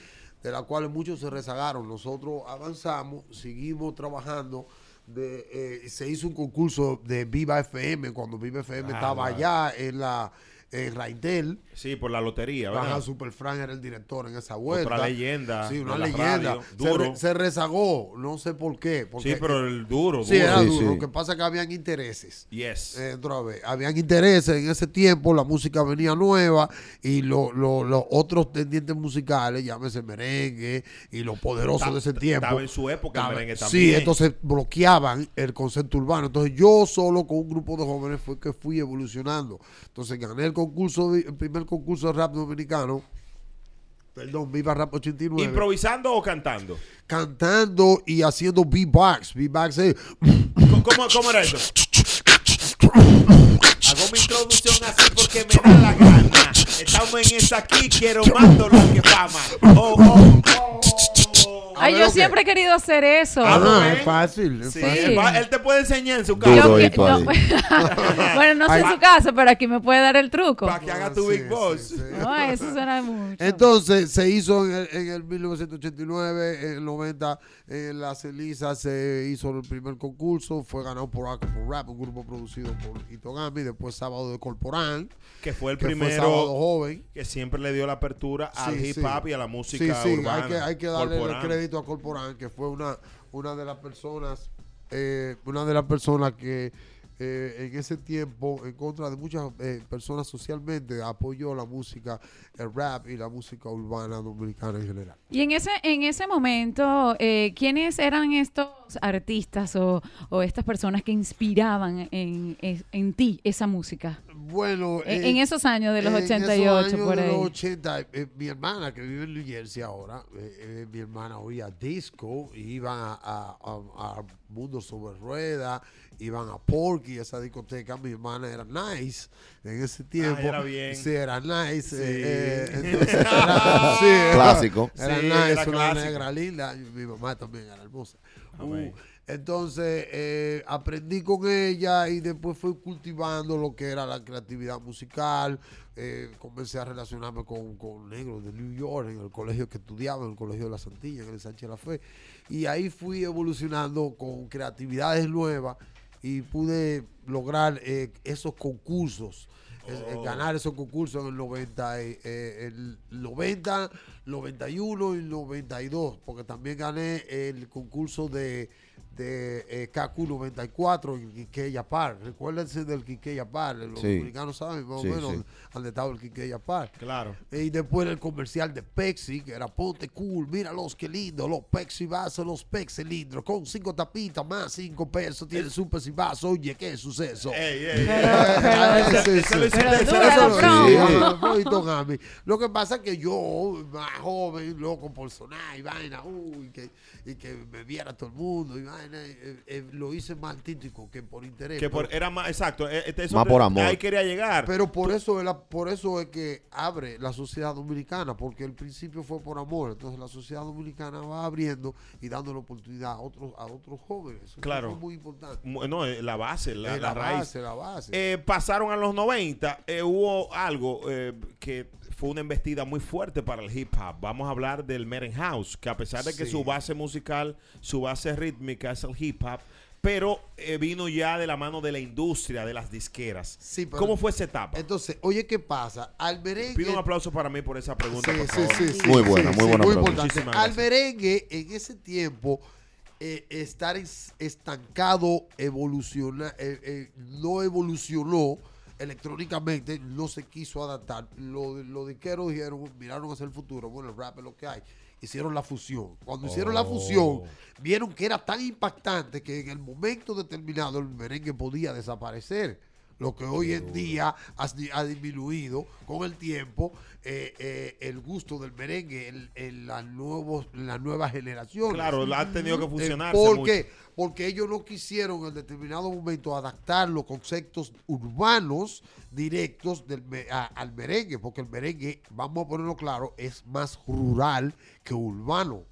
de la cuales muchos se rezagaron. Nosotros avanzamos, seguimos trabajando. De, eh, se hizo un concurso de Viva FM cuando Viva FM Ah, estaba allá en la eh, Raidel. Sí, por la lotería, Ajá, ¿verdad? Super Frank era el director en esa vuelta. Otra leyenda Sí, una leyenda. radio, Se, duro. re- se rezagó, no sé por qué. porque- Sí, pero el duro, Sí, duro. era Sí, duro. sí. Lo que pasa es que habían intereses. Yes. Eh, otra vez, habían intereses en ese tiempo, la música venía nueva y lo- lo- los otros tendientes musicales, llámese merengue y los poderosos de ese tiempo. estaba en su época el merengue Sí, también. entonces bloqueaban el concepto urbano. Entonces yo solo con un grupo de jóvenes fue que fui evolucionando. Entonces gané el concurso, el primer concurso de rap dominicano. Perdón, Viva Rap 89. ¿Improvisando o cantando? cantando y haciendo beatbox. Beatbox es... ¿Cómo, cómo- cómo era eso? Hago mi introducción así porque me da la gana. Estamos en esa aquí, quiero más dolor que fama. Oh, oh, oh. Ay, ver, yo siempre he querido hacer eso. Ah, es fácil. es Sí, fácil. él, va- él te puede enseñar en su Duro, casa. Yo que- Duro, no- ahí. [laughs] bueno, no sé en su caso, pero aquí me puede dar el truco. Para que haga tu Sí, Big Boss. sí, sí. No, eso suena mucho. Entonces se hizo en el, en el 1989, en el 90, en la Celisa se hizo el primer concurso, fue ganado por por Rap, un grupo producido por Itogami, después Sábado de Corporán, Que fue el que fue Sábado primero Joven. que siempre le dio la apertura al Sí, hip sí. hop y a la Sí, música sí, urbana. hay que, hay que darle corporal. el crédito a Corporán, que fue una, una de las personas, eh, una de las personas que eh, en ese tiempo, en contra de muchas eh, personas socialmente, apoyó la música, el rap y la música urbana dominicana en general. Y en ese, en ese momento, eh, ¿quiénes eran estos artistas o, o estas personas que inspiraban en, en, en ti esa música? Bueno, En, eh, en esos años de los en esos 88, años por de ahí. los 80, eh, mi hermana que vive en New Jersey ahora, eh, eh, mi hermana oía disco, iban a, a- a- a Mundo sobre Rueda, iban a Porky, esa discoteca. Mi hermana era nice en ese tiempo. era bien. Sí, era nice. Sí. eh, eh, [laughs] entonces era- sí, era- Clásico. Era Sí, nice, era una clásico. negra linda. y Mi mamá también era hermosa. Uh, entonces eh, aprendí con ella y después fui cultivando lo que era la creatividad musical. Eh, comencé a relacionarme con, con negros de New York en el colegio que estudiaba, en el colegio de la Santilla, en el Sánchez la Fe. Y ahí fui evolucionando con creatividades nuevas y pude lograr eh, esos concursos. Es- eh, Oh. ganar esos concursos en el 90, y, eh, el 90, 91 y 92, porque también gané el concurso de, de eh, KQ 94 en Quiqueya Park. Recuérdense del Quiqueya Park, los Sí. dominicanos saben más Sí, o menos sí. dónde estaba el Quiqueya Park. Claro. Y después el comercial de Pepsi, que era ponte cool, míralos qué lindo, los Pepsi vasos, los Pepsi cilindros, con cinco tapitas más cinco pesos, tiene su Pepsi vaso, oye, qué suceso. Ey, ey. Eh, Ese- ese hiciste- Pero [laughs] lo- sí, que pasa es que yo, más joven, loco por sonar y vaina, uy, que, y que me viera todo el mundo y vaina, eh, eh, lo hice más artístico que por interés. Que por- era más, exacto. eh, este- eso Más te- por amor. Ahí quería llegar. pero por eso, es la- por eso es que abre la sociedad dominicana, porque el principio fue por amor. Entonces la sociedad dominicana va abriendo y dando la oportunidad a otros, a otros jóvenes. Eso Claro. es muy importante. No, eh, la base, la, raíz. base, la base. Eh, pasaron a los 90, eh, hubo algo eh, que fue una embestida muy fuerte para el hip hop. Vamos a hablar del Meren House, que a pesar de que Sí. su base musical, su base rítmica es el hip hop, pero eh, vino ya de la mano de la industria, de las disqueras. Sí, pero- ¿Cómo fue esa etapa? Entonces, oye, ¿qué pasa? Al merengue... Pido un aplauso para mí por esa pregunta, Sí, por sí, favor. sí, sí, Muy sí, buena, sí, muy sí, buena importante. Muchísimas Al merengue, en ese tiempo, eh, estar es- estancado, evoluciona, eh, eh, no evolucionó electrónicamente, no se quiso adaptar. Lo- Los disqueros dijeron, miraron hacia el futuro, bueno, el rap es lo que hay. Hicieron la fusión. Cuando hicieron la fusión, vieron que era tan impactante que en el momento determinado el merengue podía desaparecer. Lo que hoy en día ha, di- ha disminuido con el tiempo eh, eh, el gusto del merengue en, en las nuevos, en las nuevas generaciones. Claro, la han tenido que Eh, fusionarse ¿Por mucho. qué? Porque ellos no quisieron en determinado momento adaptar los conceptos urbanos directos del a- al merengue, porque el merengue, vamos a ponerlo claro, es más rural que urbano.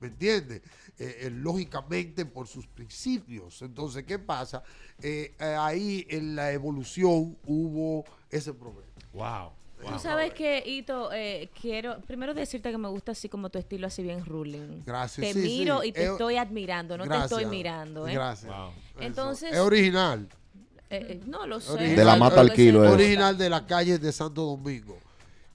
¿Me entiendes? Eh, eh, lógicamente por sus principios. Entonces, ¿qué pasa? Eh, eh, ahí en la evolución hubo ese problema. Wow. Tú sabes que, Ito, eh, quiero primero decirte que me gusta así como tu estilo, así bien ruling. Gracias, Te sí, miro sí. y te Es- estoy admirando, no te estoy mirando. ¿eh? Gracias. Wow. Entonces- Es original. No lo sé. Original- De la mata al kilo, eso. Original de las calles de Santo Domingo.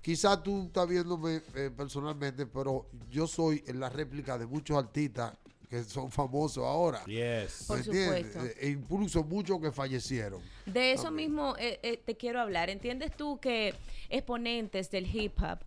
Quizás tú estás viéndome eh, personalmente, pero yo soy en la réplica de muchos artistas que son famosos ahora. Yes. Por supuesto. E incluso muchos que fallecieron. De eso mismo eh, eh, te quiero hablar. ¿Entiendes tú que exponentes del hip hop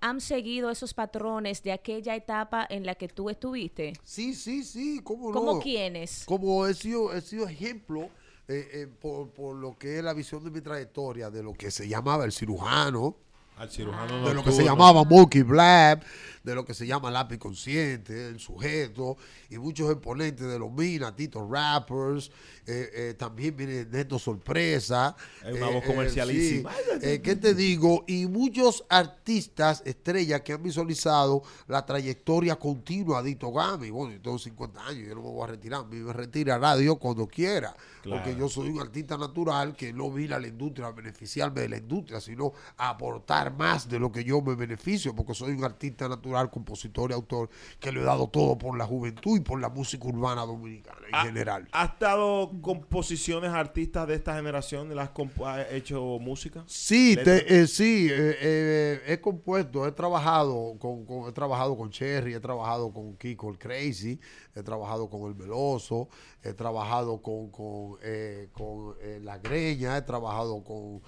han seguido esos patrones de aquella etapa en la que tú estuviste? Sí, sí, sí, ¿cómo no? ¿Cómo quiénes? Como he sido, he sido ejemplo eh, eh, por, por lo que es la visión de mi trayectoria, de lo que se llamaba el cirujano, Al cirujano de lo que se llamaba Monkey Black, de lo que se llama lápiz consciente, el sujeto, y muchos exponentes de los Mina, Tito Rappers, eh, eh, también viene Neto Sorpresa. Hay una voz comercialísima. sí. Eh, ¿Qué te digo? Y muchos artistas, estrellas, que han visualizado la trayectoria continua de Ito Gami. Bueno, yo tengo 50 años, yo no me voy a retirar, me retirará Dios cuando quiera. Porque yo soy un artista natural que no vine a la industria a beneficiarme de la industria, sino a aportar más de lo que yo me beneficio, porque soy un artista natural, compositor y autor, que lo he dado todo por la juventud y por la música urbana dominicana en general. ¿Has dado composiciones artistas de esta generación? ¿Las has hecho música? Sí, te- eh, sí, eh, eh, he compuesto, he trabajado con, con- he trabajado con Cherry, he trabajado con Kiko el Crazy, he trabajado con el Veloso, he trabajado con, con, eh, con La Greña, he trabajado con,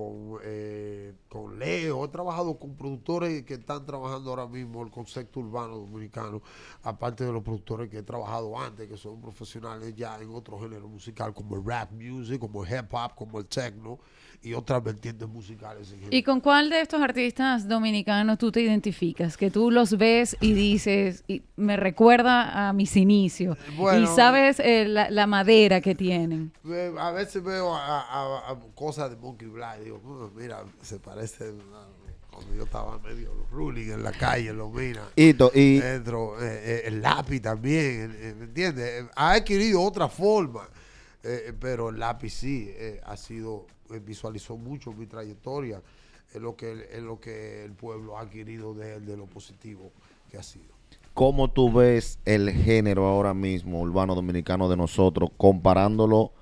con, eh, con Leo, he trabajado con productores que están trabajando ahora mismo el concepto urbano dominicano, aparte de los productores que he trabajado antes, que son profesionales ya en otro género musical, como el rap music, como el hip hop, como el techno y otras vertientes musicales. ¿Y con cuál de estos artistas dominicanos tú te identificas? Que tú los ves y dices, y me recuerda a mis inicios. Bueno. y sabes eh, la, la madera que tienen. Ve- A veces veo a, a- a cosas de Monkey Black y digo, "Oh, mira, se parece a cuando yo estaba medio ruling en la calle, lo mira. Hito, y Dentro, eh, eh, el lápiz también, eh, ¿me entiendes? Eh, Ha adquirido otra forma, eh, eh, pero el lápiz sí eh, ha sido, eh, visualizó mucho mi trayectoria, es lo que, es lo que el pueblo ha adquirido de él, de lo positivo que ha sido. ¿cómo tú ves el género ahora mismo urbano dominicano de nosotros comparándolo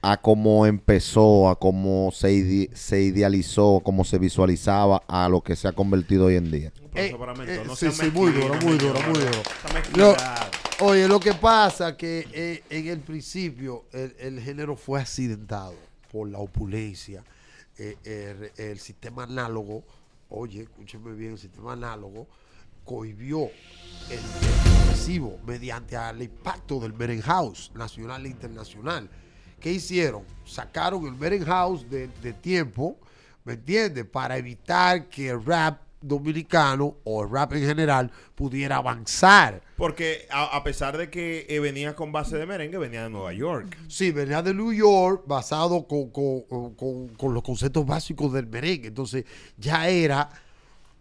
a cómo empezó, a cómo se, ide- se idealizó, cómo se visualizaba a lo que se ha convertido hoy en día? Eh, eh, No sí, sí, muy duro, muy duro, muy duro. Lo- oye, lo que pasa que eh, en el principio el, el género fue accidentado la opulencia, eh, el, el sistema análogo, oye, escúcheme bien, el sistema análogo cohibió el, progresivo mediante el impacto del House nacional e internacional. ¿Qué hicieron? Sacaron el House de, de tiempo, ¿me entiendes? Para evitar que el rap dominicano o el rap en general pudiera avanzar. Porque a, a pesar de que eh, venía con base de merengue, venía de Nueva York. Sí, venía de New York basado con, con- con- con los conceptos básicos del merengue. Entonces ya era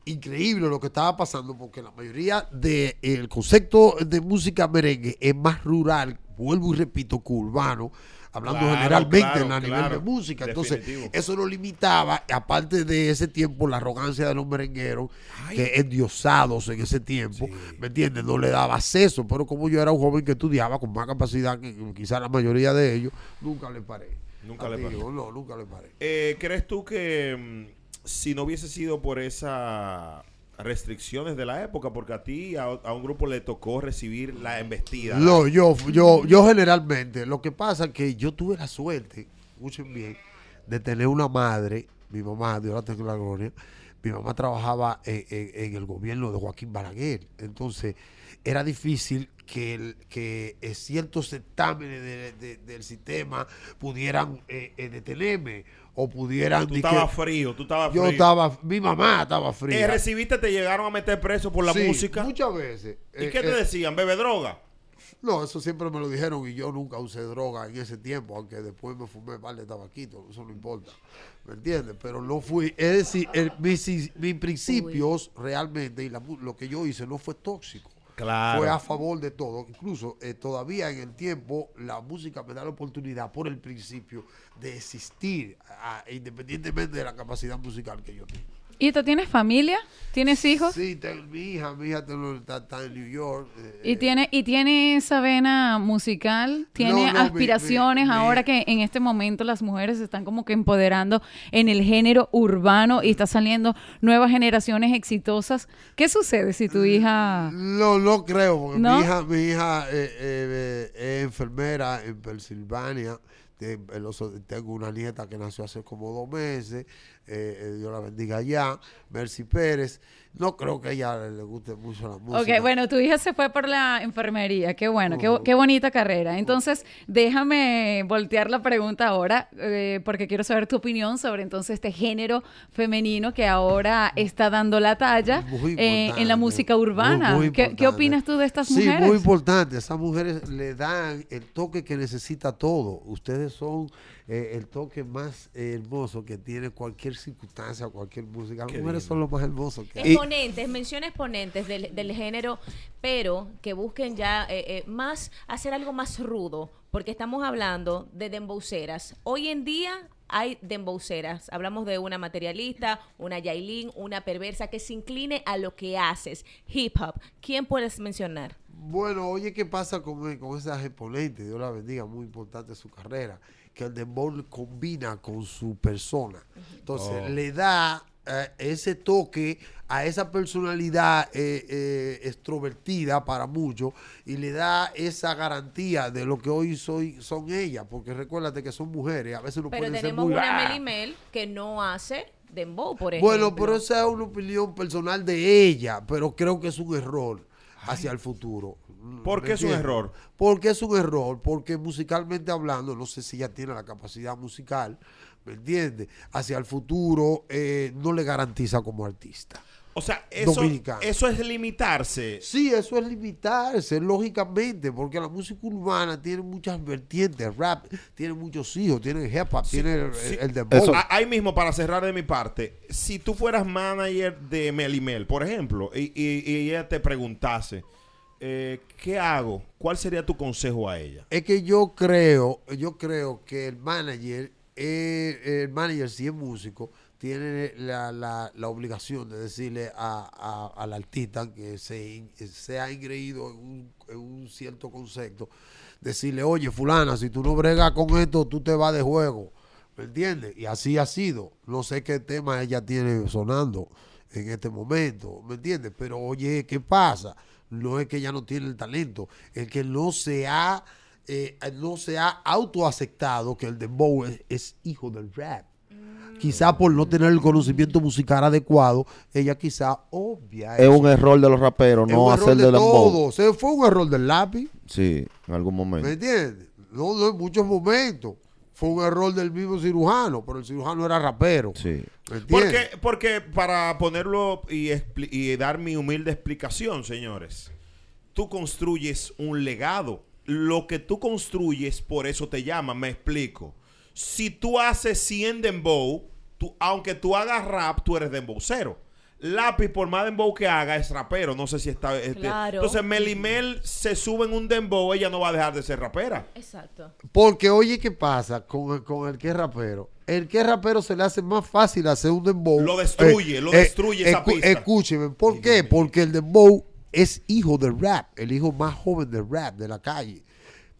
increíble lo que estaba pasando porque la mayoría del concepto de música merengue es más rural, vuelvo y repito, que urbano. Hablando Claro, generalmente claro, la nivel claro. de música. Entonces, Definitivo. eso lo limitaba, aparte de ese tiempo, la arrogancia de los merengueros, que endiosados en ese tiempo, ¿me entiendes? No le daba acceso, pero como yo era un joven que estudiaba con más capacidad que quizás la mayoría de ellos, nunca le paré. Nunca le paré. No, nunca le paré. Eh, ¿Crees tú que mm, si no hubiese sido por esas restricciones de la época, porque a ti, a, a un grupo le tocó recibir la embestida? No, yo, yo, yo generalmente, lo que pasa es que yo tuve la suerte, escuchen bien, de tener una madre, mi mamá, Dios la tenga en la gloria, mi mamá trabajaba en, en- en el gobierno de Joaquín Balaguer, entonces era difícil que, el- que eh, ciertos certámenes de- de- del sistema pudieran eh, eh, detenerme o pudieran... Tú estabas frío, tú estabas yo frío. estaba, mi mamá estaba Eh, fría. ¿Recibiste, te llegaron a meter preso por la Sí, música? Muchas veces. ¿Y Eh, qué te eh, decían? ¿Bebe droga? no, eso siempre me lo dijeron y yo nunca usé droga en ese tiempo, aunque después me fumé par de tabaquito, eso no importa, ¿me entiendes? Pero no fui, es decir, el- mis, mis principios realmente y la lo que yo hice no fue tóxico. Fue a favor de todo. Incluso eh, todavía en el tiempo la música me da la oportunidad por el principio de existir, independientemente de la capacidad musical que yo tengo. ¿Y tú tienes familia? ¿Tienes hijos? Sí, tengo mi hija, mi hija está, está en New York. eh, ¿Y tiene, ¿Y tiene esa vena musical? ¿Tiene No, no, mi- aspiraciones mi- mi- ahora que en este momento las mujeres se están como que empoderando en el género urbano y está saliendo nuevas generaciones exitosas? ¿Qué sucede si tu hija... No, no creo, porque ¿No? mi hija, mi hija eh, eh, eh, es enfermera en Pensilvania. Te- tengo una nieta que nació hace como dos meses. Eh, eh, Dios la bendiga allá. Mercy Pérez. No creo que a ella le guste mucho la música. Ok, bueno, tu hija se fue por la enfermería. Qué bueno, qué, qué bonita carrera. Entonces, déjame voltear la pregunta ahora, eh, porque quiero saber tu opinión sobre entonces este género femenino que ahora está dando la talla eh, en la música urbana. Muy- muy ¿Qué, qué opinas tú de estas Sí, mujeres? muy importante. Esas mujeres le dan el toque que necesita todo. Ustedes son eh, el toque más eh, hermoso que tiene cualquier circunstancia, cualquier música. Las mujeres son lo más hermoso que hay. Exponentes, menciona exponentes del, del género, pero que busquen ya eh, eh, más, hacer algo más rudo, porque estamos hablando de dembowceras. Hoy en día hay dembowceras. Hablamos de una materialista, una yailin, una perversa que se incline a lo que haces. Hip hop. ¿Quién puedes mencionar? Bueno, oye, ¿qué pasa con, con esas exponentes? Dios la bendiga, muy importante su carrera. Que el dembow combina con su persona. Entonces, Oh. le da eh, ese toque a esa personalidad eh, eh, extrovertida para muchos y le da esa garantía de lo que hoy soy, son ellas. Porque recuérdate que son mujeres, a veces no Pero pueden ser tenemos muy... una ¡ah! Melimel que no hace dembow, por ejemplo. Bueno, pero esa es una opinión personal de ella, pero creo que es un error hacia el futuro. ¿Por ¿Me qué es un error? Porque es un error, porque musicalmente hablando, no sé si ella tiene la capacidad musical, ¿me entiendes? Hacia el futuro eh, no le garantiza como artista. O sea, eso, Dominicano. eso es limitarse. Sí, eso es limitarse, lógicamente, porque la música urbana tiene muchas vertientes, rap, tiene muchos hijos, tiene hip hop, tiene el, Sí. el dembow. A- Ahí mismo, para cerrar de mi parte, si tú fueras manager de Melimel, por ejemplo, y, y- y ella te preguntase, eh, ¿qué hago? ¿Cuál sería tu consejo a ella? Es que yo creo, yo creo que el manager, eh, el manager si es músico, tiene la, la- la obligación de decirle a, a- al artista que se, in- se ha ingreído en un, en un cierto concepto, decirle, oye, fulana, si tú no bregas con esto, tú te vas de juego. ¿Me entiendes? Y así ha sido. No sé qué tema ella tiene sonando en este momento, ¿me entiendes? Pero oye, ¿qué pasa? No es que ella no tiene el talento, es que no se ha, eh, no se ha autoaceptado que el dembow es, es hijo del rap. Quizá por no tener el conocimiento musical adecuado, ella quizá obvia Es eso. un error de los raperos, Es no hacer de de dembow. todo. Se fue un error del lápiz. Sí, en algún momento. ¿Me entiendes? No, no en muchos momentos. Fue un error del mismo cirujano, pero el cirujano era rapero. Sí. Porque, porque para ponerlo y dar mi humilde explicación, señores, tú construyes un legado. Lo que tú construyes, por eso te llaman, me explico. Si tú haces 100 dembow, tú, aunque tú hagas rap, tú eres dembowcero. Lápiz, por más dembow que haga, es rapero. No sé si está... este- Claro. Entonces, Melimel se sube en un dembow, ella no va a dejar de ser rapera. Exacto. Porque oye, ¿qué pasa con el, con el que es rapero? El que es rapero se le hace más fácil hacer un dembow. Lo destruye, lo destruye esa pista. Escúcheme, ¿por qué? Porque el dembow es hijo del rap, el hijo más joven del rap, de la calle.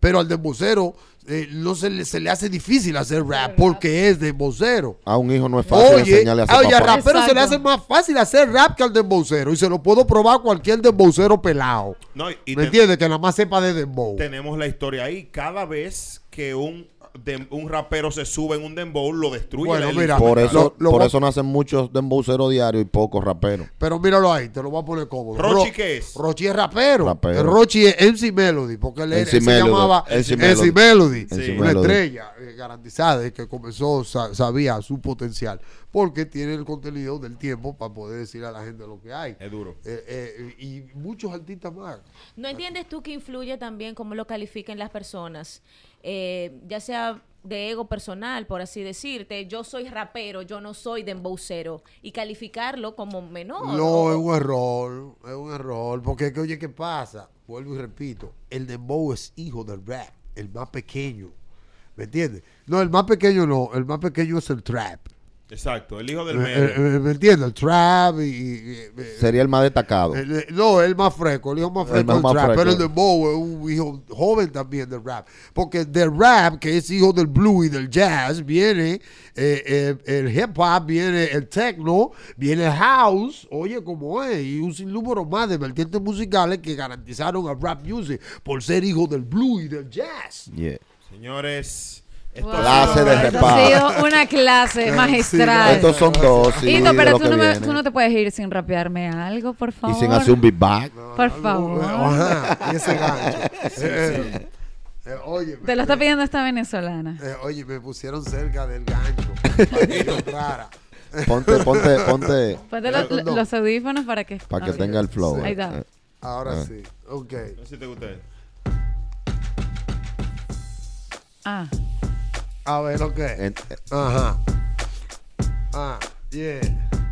Pero al dembocero eh, no se le, se le hace difícil hacer rap porque es dembocero. A un hijo no es fácil Oye, enseñarle a su oye, al rapero se le hace más fácil hacer rap que al dembocero. Y se lo puedo probar a cualquier dembocero pelado. No, y- ¿Me entiendes? Que nada más sepa de dembow. tenemos la historia ahí. Cada vez que un, dem- un rapero se sube en un dembow, lo destruye. Bueno, mira, Por eso, Lo- lo por eso nacen muchos dembowceros diarios y pocos raperos. Pero míralo ahí, te lo voy a poner cómodo. ¿Rochi Ro- qué es? Rochi es rapero. Rapero. Rochi es MC Melody, porque él, él MC se llamaba MC MC Melody. Melody. Sí. Una Melody. estrella eh, garantizada que comenzó, sa- sabía su potencial. Porque tiene el contenido del tiempo para poder decirle a la gente lo que hay. Es duro. Eh, eh, y muchos artistas más. ¿No entiendes tú que influye también cómo lo califiquen las personas? Eh, ya sea de ego personal, por así decirte, yo soy rapero, yo no soy dembowcero, y calificarlo como menor. No, o- es un error, es un error. Porque, que, oye, ¿qué pasa? Vuelvo y repito, el dembow es hijo del rap, el más pequeño. ¿Me entiendes? No, el más pequeño no, el más pequeño es el trap. Exacto, el hijo del Eh, medio. eh, ¿Me entiendes? El trap y... Sería el más destacado. el- el- no, el más fresco, el hijo más fresco del trap. fresco. Pero el dembow es un hijo joven también del rap. Porque del rap, que es hijo del blue y del jazz, viene eh, eh, el hip hop, viene el techno, viene el house, oye como es, y un sinnúmero más de vertientes musicales que garantizaron al rap music por ser hijo del blue y del jazz. Yeah. Señores, Wow. Clase de reparto. ha sido una clase magistral. Estos son dosis. Hito, de pero tú no, me- tú no te puedes ir sin rapearme algo, por Y favor. sin hacer un beat back. Por favor. Ajá, y ese gancho. Eh, eh, oye, Te lo está pidiendo esta venezolana. eh, oye, me pusieron cerca del gancho. para que no entrara. Ponte, ponte, ponte. Ponte lo- Eh, no. los audífonos para que. Para que tenga el flow. Ahí eh. está. Eh. Ahora Ah. sí. Ok. No sé si te gusta. Ah, A ver, ok. Ajá. Ah, yeah.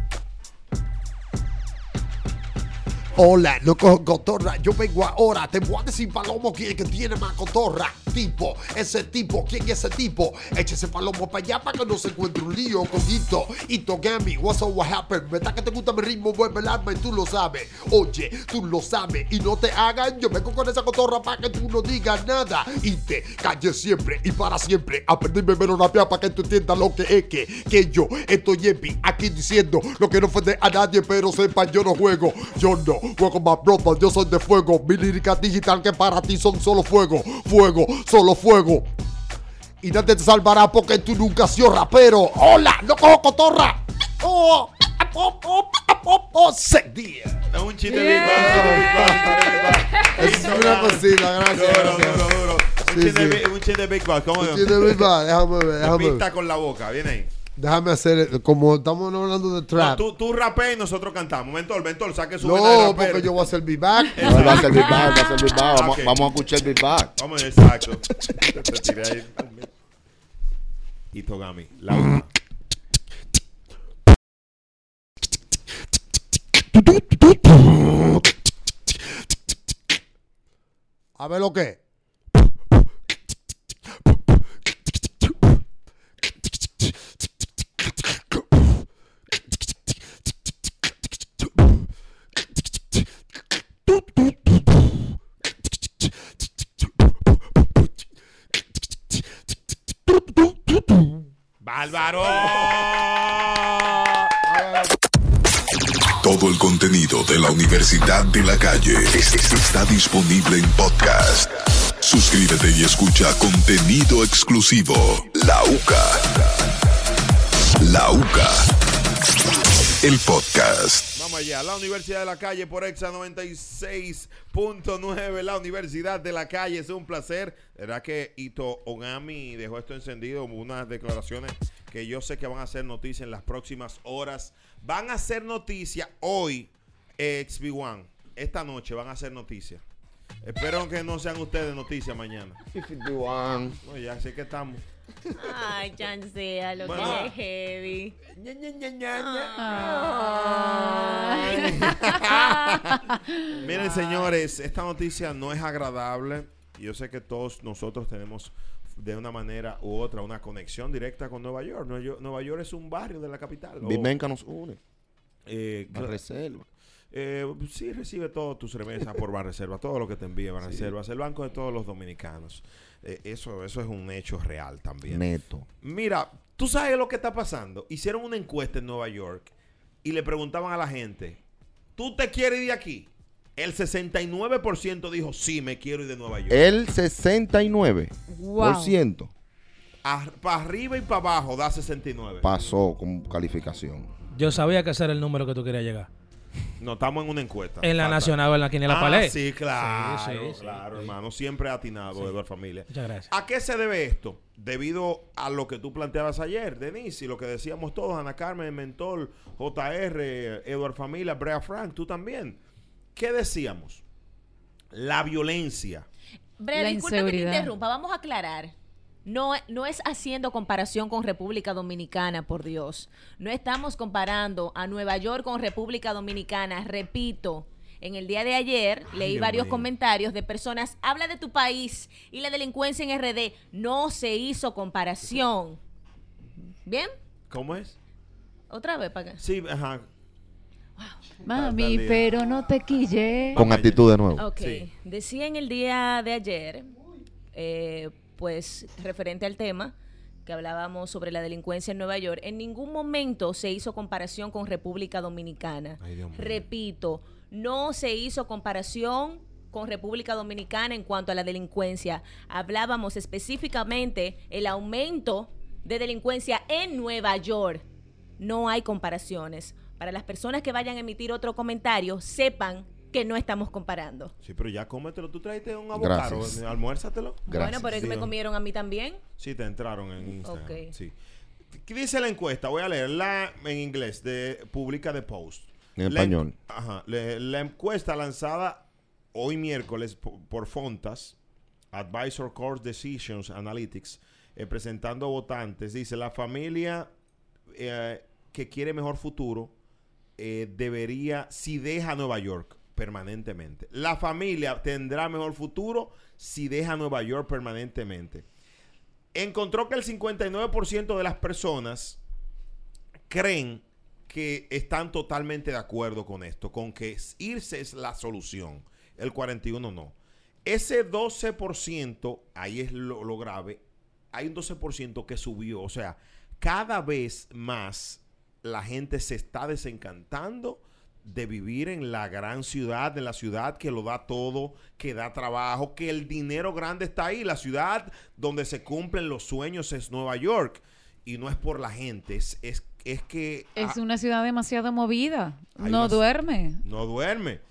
Hola, no cojo cotorra, yo vengo ahora, te voy a decir palomo quién que tiene más cotorra. Tipo, ese tipo, ¿quién es ese tipo? Échese palomo para allá para que no se encuentre un lío con Hito. Hito Gami, what's up, what happened? ¿Verdad que te gusta mi ritmo? Vuelve el alma y tú lo sabes. Oye, tú lo sabes y no te hagan. Yo vengo con esa cotorra para que tú no digas nada. Y te calles siempre y para siempre. Aprenderme menos rapear para que tú entiendas lo que es que, que yo estoy epi aquí diciendo lo que no ofende a nadie, pero sepa, yo no juego. Yo no juego más brothers, yo soy de fuego. Mi lírica digital que para ti son solo fuego. Fuego, solo fuego. Y nadie te salvará porque tú nunca has sido rapero. ¡Hola! ¡No cojo cotorra! ¡Oh! ¡Oh! ¡Oh! ¡Oh! ¡Oh! ¡Seis días! Es un chiste Bang. Es una cosita, gracias. Duro, duro, duro. Un Sí, chiste de sí. Big- Un chiste de Big Bang. ¿Cómo Un chiste de Big Bang, Déjame ver, déjame ver. Pista con la boca, viene ahí. Déjame hacer, como estamos hablando de No, trap. tú, tú rapeas y nosotros cantamos. Mentor, mentor, saque su No, porque yo voy a hacer beat back. [laughs] No, él va a hacer beat back, va a hacer beat back. Vamos, vamos a escuchar el beat back. Vamos, exacto. [laughs] Te tiré ahí. Itogami, la. A ver lo que. ¡Bárbaro! Todo el contenido de la Universidad de la Calle es- es- está disponible en podcast. Suscríbete y escucha contenido exclusivo. La UCA. La UCA. El podcast. Vamos allá, la Universidad de la Calle por Exa 96.9, la Universidad de la Calle, es un placer. ¿Verdad que Ito Ogami dejó esto encendido? Unas declaraciones que yo sé que van a ser noticia en las próximas horas. Van a ser noticia hoy, XB1. Esta noche van a ser noticia. Espero que no sean ustedes noticia mañana. [laughs] No, ya sé que estamos. Ay, ya sea lo Bueno. que es heavy. [laughs] Miren, señores, esta noticia no es agradable. Yo sé que todos nosotros tenemos de una manera u otra una conexión directa con Nueva York. Nueva York, Nueva York es un barrio de la capital. O, Bimenca nos une. eh, La reserva. eh, sí, recibe todas tus remesas por Banreserva, todo lo que te envíe Banreserva, es el banco de todos los dominicanos. Eh, eso, eso es un hecho real también. Neto. Mira, tú sabes lo que está pasando. Hicieron una encuesta en Nueva York y le preguntaban a la gente, ¿tú te quieres ir de aquí? El 69% dijo, sí, me quiero ir de Nueva York. El 69% Wow. Para arriba y para abajo da 69. pasó con calificación. Yo sabía que ese era el número que tú querías llegar. no, estamos en una encuesta. En la Falta. nacional en la quiniela Ah, palé. sí, claro. Sí, sí, sí, claro, sí. hermano. Siempre atinado, Eduardo Familia. Muchas gracias. ¿A qué se debe esto? Debido a lo que tú planteabas ayer, Denise, y lo que decíamos todos, Ana Carmen, Mentor, JR, Eduard Familia, Brea Frank, tú también. ¿Qué decíamos? La violencia. Brea, La disculpa que te interrumpa, vamos a aclarar. No, no es haciendo comparación con República Dominicana, por Dios. No estamos comparando a Nueva York con República Dominicana. Repito, en el día de ayer leí varios comentarios de personas, habla de tu país y la delincuencia en RD. No se hizo comparación. ¿Bien? ¿Cómo es? Otra vez para acá. Sí, ajá. Mami, pero no te quille. Con actitud de nuevo. Ok. Sí. Decía en el día de ayer, eh, pues referente al tema que hablábamos sobre la delincuencia en Nueva York, en ningún momento se hizo comparación con República Dominicana. Ay, Dios mío. Repito, no se hizo comparación con República Dominicana en cuanto a la delincuencia. Hablábamos específicamente el aumento de delincuencia en Nueva York. No hay comparaciones. Para las personas que vayan a emitir otro comentario, sepan que no estamos comparando. Sí, pero ya cómetelo. Tú traiste un avocado. Gracias. Almuérzatelo. Gracias. Bueno, pero es que me comieron a mí también. Sí, te entraron en Instagram. Ok. Sí. ¿Qué dice la encuesta? Voy a leerla en inglés de Publica de Post. En La en- español. Ajá. Le- la encuesta lanzada hoy miércoles po- por Fontas, Advisor Course Decisions Analytics, eh, presentando votantes, dice la familia eh, que quiere mejor futuro eh, debería, si deja Nueva York permanentemente. La familia tendrá mejor futuro si deja Nueva York permanentemente. Encontró que el 59% de las personas creen que están totalmente de acuerdo con esto, con que irse es la solución. El 41 no. Ese 12%, ahí es lo, lo grave, hay un 12% que subió. O sea, cada vez más la gente se está desencantando de vivir en la gran ciudad, en la ciudad que lo da todo, que da trabajo, que el dinero grande está ahí. La ciudad donde se cumplen los sueños es Nueva York. Y no es por la gente, es, es, es que... Es ah, una ciudad demasiado movida. No duerme. no duerme.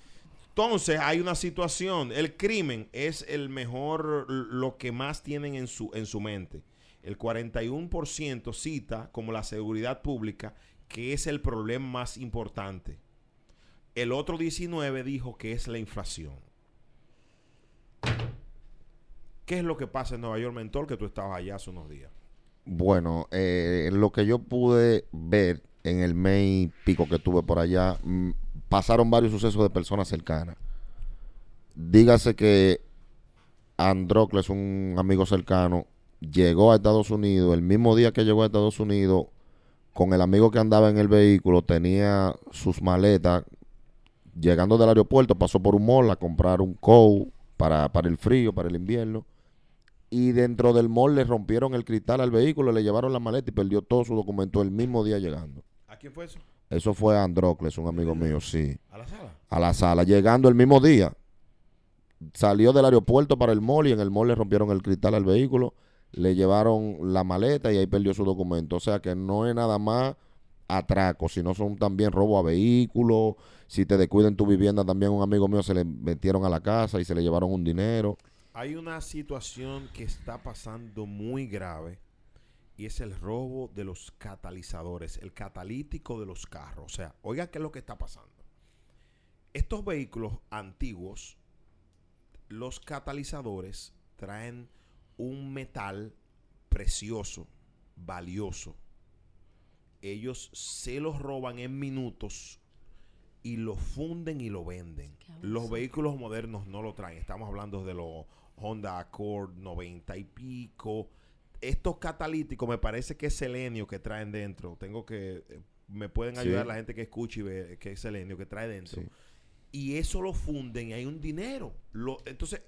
Entonces hay una situación. El crimen es el mejor, lo que más tienen en su, en su mente. El 41% cita como la seguridad pública, que es el problema más importante. El otro 19 dijo que es la inflación. ¿Qué es lo que pasa en Nueva York, Mentor, que tú estabas allá hace unos días? Bueno, eh, lo que yo pude ver en el mes y pico que tuve por allá, mm, pasaron varios sucesos de personas cercanas. Dígase que Androcles, un amigo cercano, llegó a Estados Unidos, el mismo día que llegó a Estados Unidos, con el amigo que andaba en el vehículo, tenía sus maletas, llegando del aeropuerto, pasó por un mall a comprar un coat para, para el frío, para el invierno y dentro del mall le rompieron el cristal al vehículo, le llevaron la maleta y perdió todo su documento el mismo día llegando. ¿A quién fue eso? Eso fue Androcles, un amigo mío, sí. ¿A la sala? A la sala, llegando el mismo día. Salió del aeropuerto para el mall y en el mall le rompieron el cristal al vehículo, le llevaron la maleta y ahí perdió su documento. O sea que no es nada más atraco, sino son también robo a vehículos. Si te descuidan tu vivienda, también un amigo mío se le metieron a la casa y se le llevaron un dinero. Hay una situación que está pasando muy grave y es el robo de los catalizadores, el catalítico de los carros. O sea, oiga qué es lo que está pasando. Estos vehículos antiguos, los catalizadores traen un metal precioso, valioso. Ellos se los roban en minutos y lo funden y lo venden. Los vehículos modernos no lo traen. Estamos hablando de los Honda Accord 90 y pico. Estos catalíticos me parece que es selenio que traen dentro. Tengo que... eh, Me pueden Sí. ayudar la gente que escuche y ve que es selenio que trae dentro. Sí. Y eso lo funden y hay un dinero. Lo, entonces,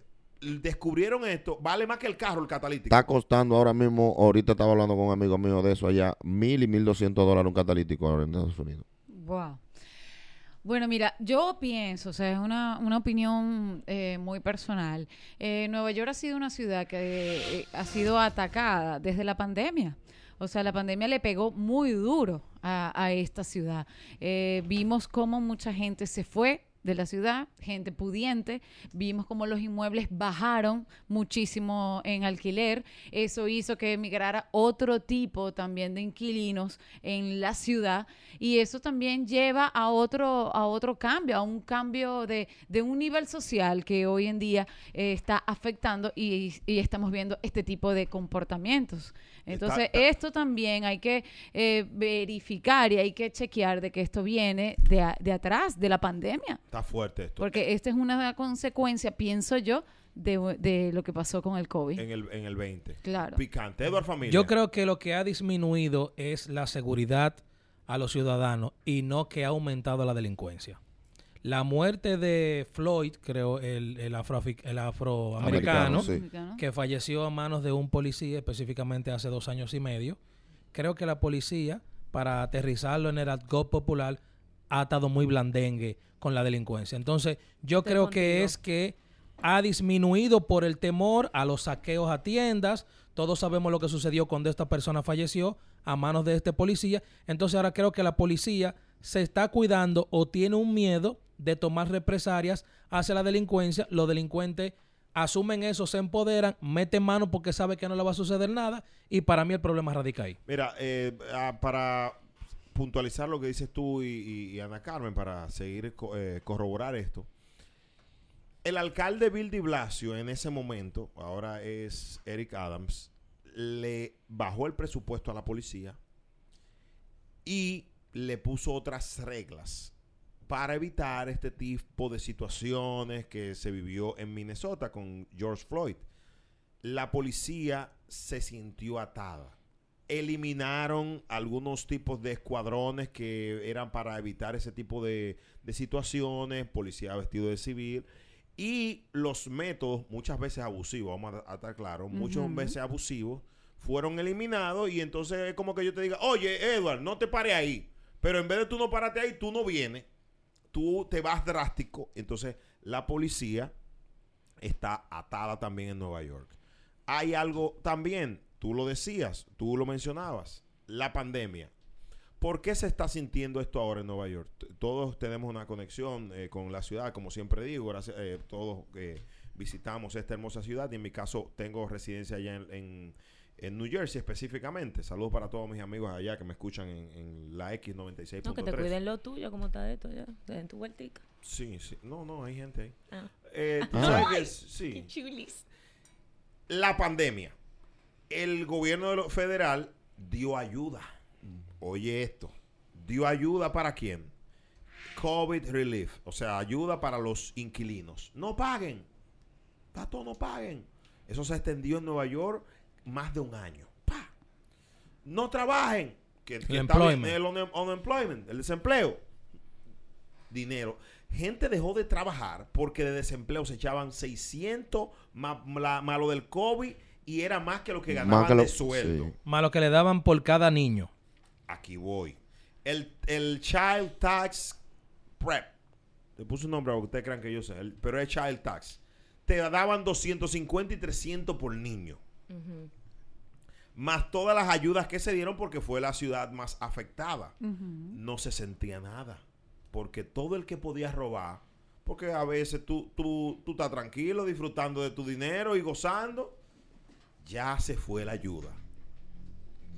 descubrieron esto. Vale más que el carro, el catalítico. Está costando ahora mismo, ahorita estaba hablando con un amigo mío de eso allá, mil y mil doscientos dólares un catalítico ahora en Estados Unidos. Wow. Bueno, mira, yo pienso, o sea, es una, una opinión eh, muy personal. Eh, Nueva York ha sido una ciudad que eh, ha sido atacada desde la pandemia. O sea, la pandemia le pegó muy duro a, a esta ciudad. Eh, vimos cómo mucha gente se fue de la ciudad, gente pudiente, vimos cómo los inmuebles bajaron muchísimo en alquiler, eso hizo que emigrara otro tipo también de inquilinos en la ciudad. Y eso también lleva a otro, a otro cambio, a un cambio de, de un nivel social que hoy en día eh, está afectando y, y estamos viendo este tipo de comportamientos. Entonces, Está- esto también hay que eh, verificar y hay que chequear de que esto viene de, a- de atrás, de la pandemia. Está fuerte esto. Porque esta es una consecuencia, pienso yo, de, de lo que pasó con el COVID. En el, en el 20. Claro. Picante. Edward Familia. Yo creo que lo que ha disminuido es la seguridad a los ciudadanos y no que ha aumentado la delincuencia. La muerte de Floyd, creo, el, el, afroafi- el afroamericano, Americano, sí. Que falleció a manos de un policía específicamente hace dos años y medio, creo que la policía, para aterrizarlo en el argot popular, ha estado muy blandengue con la delincuencia. Entonces, yo creo que es que ha disminuido por el temor a los saqueos a tiendas. Todos sabemos lo que sucedió cuando esta persona falleció a manos de este policía. Entonces ahora creo que la policía se está cuidando o tiene un miedo de tomar represalias hacia la delincuencia. Los delincuentes asumen eso, se empoderan, meten mano porque sabe que no le va a suceder nada y para mí el problema radica ahí. Mira, eh, para puntualizar lo que dices tú y, Ana Carmen, para seguir eh, corroborar esto. El alcalde Bill de Blasio en ese momento, ahora es Eric Adams, le bajó el presupuesto a la policía y le puso otras reglas para evitar este tipo de situaciones que se vivió en Minnesota con George Floyd. La policía se sintió atada eliminaron algunos tipos de escuadrones que eran para evitar ese tipo de, de situaciones, policía vestido de civil, y los métodos, muchas veces abusivos, vamos a, a estar claros, muchas veces abusivos, fueron eliminados y entonces es como que yo te diga, oye, Edward, no te pare ahí, pero en vez de tú no pararte ahí, tú no vienes, tú te vas drástico, entonces la policía está atada también en Nueva York. Hay algo también, tú lo decías, tú lo mencionabas, la pandemia. ¿Por qué se está sintiendo esto ahora en Nueva York? Todos tenemos una conexión eh, con la ciudad, como siempre digo, gracias, eh, todos eh, visitamos esta hermosa ciudad y en mi caso tengo residencia allá en, en- en New Jersey específicamente. Saludos para todos mis amigos allá que me escuchan en, en la X96.3. No, que te cuiden lo tuyo, como está esto ya. En tu vueltica. Sí, sí. No, no, hay gente ahí. Ah. Eh, tú Ah. sabes que es- sí. Qué chulis. La pandemia. El gobierno federal dio ayuda. Oye esto. ¿Dio ayuda para quién? COVID relief. O sea, ayuda para los inquilinos. No paguen. Tato, no paguen. Eso se extendió en Nueva York más de un año. Pa. No trabajen. Que, que está bien, employment. el une- unemployment, el desempleo. Dinero. Gente dejó de trabajar porque de desempleo se echaban 600 más, la- más lo del COVID y era más que lo que Más ganaban que lo- de sueldo. sí. Más lo que le daban por cada niño. Aquí voy. El, el Child Tax Prep. Le puse un nombre a que ustedes crean que yo sé, el- pero es Child Tax. Te daban 250 y 300 por niño. Más todas las ayudas que se dieron porque fue la ciudad más afectada. No se sentía nada. Porque todo el que podía robar, porque a veces tú, tú, tú estás tranquilo disfrutando de tu dinero y gozando, ya se fue la ayuda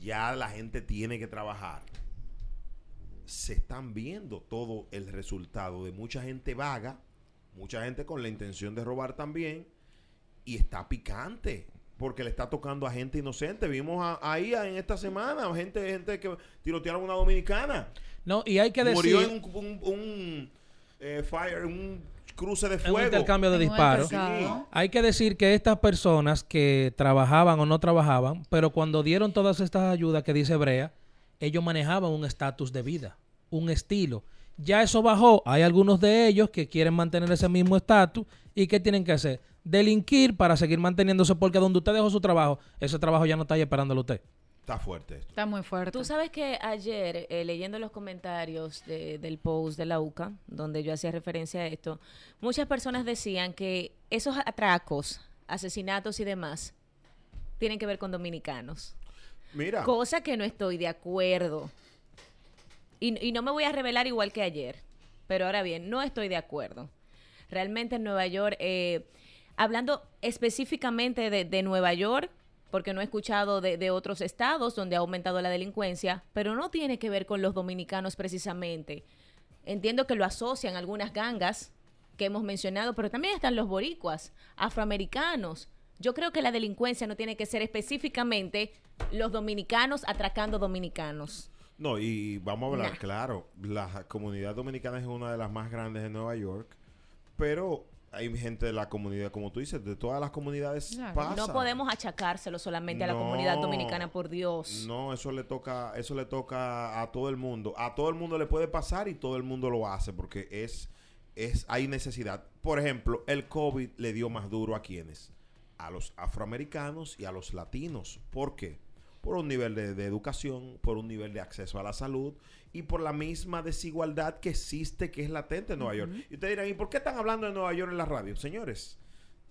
ya la gente tiene que trabajar. Se están viendo todo el resultado de mucha gente vaga, mucha gente con la intención de robar también, y está picante, porque le está tocando a gente inocente. Vimos a- ahí en esta semana gente, gente que tirotearon a una dominicana. No, y hay que decir... Murió en un, un- un, eh, fire, un cruce de en un fuego. intercambio de disparos. Hay que decir que estas personas que trabajaban o no trabajaban, pero cuando dieron todas estas ayudas que dice Brea, ellos manejaban un estatus de vida, un estilo. Ya eso bajó. Hay algunos de ellos que quieren mantener ese mismo estatus y ¿qué tienen que hacer? Delinquir para seguir manteniéndose porque donde usted dejó su trabajo, ese trabajo ya no está ahí esperándolo a usted. Está fuerte esto. Está muy fuerte. Tú sabes que ayer, eh, leyendo los comentarios de- del post de la UCA, donde yo hacía referencia a esto, muchas personas decían que esos atracos, asesinatos y demás, tienen que ver con dominicanos. Mira. Cosa que no estoy de acuerdo. Y, y no me voy a revelar igual que ayer. Pero ahora bien, no estoy de acuerdo. Realmente en Nueva York, eh, hablando específicamente de, de Nueva York, porque no he escuchado de, de otros estados donde ha aumentado la delincuencia, pero no tiene que ver con los dominicanos precisamente. Entiendo que lo asocian algunas gangas que hemos mencionado, pero también están los boricuas, afroamericanos. Yo creo que la delincuencia no tiene que ser específicamente los dominicanos atracando dominicanos. No, y vamos a hablar, Nah. claro, la comunidad dominicana es una de las más grandes de Nueva York, pero hay gente de la comunidad, como tú dices, de todas las comunidades Claro. pasa. No podemos achacárselo solamente a la comunidad dominicana, por Dios. No, eso le toca, eso le toca a todo el mundo. A todo el mundo le puede pasar y todo el mundo lo hace porque es, es, hay necesidad. Por ejemplo, el COVID le dio más duro a quienes, a los afroamericanos y a los latinos. ¿Por qué? Por un nivel de, de educación, por un nivel de acceso a la salud y por la misma desigualdad que existe, que es latente en Nueva York. Y ustedes dirán, ¿y por qué están hablando de Nueva York en la radio? Señores,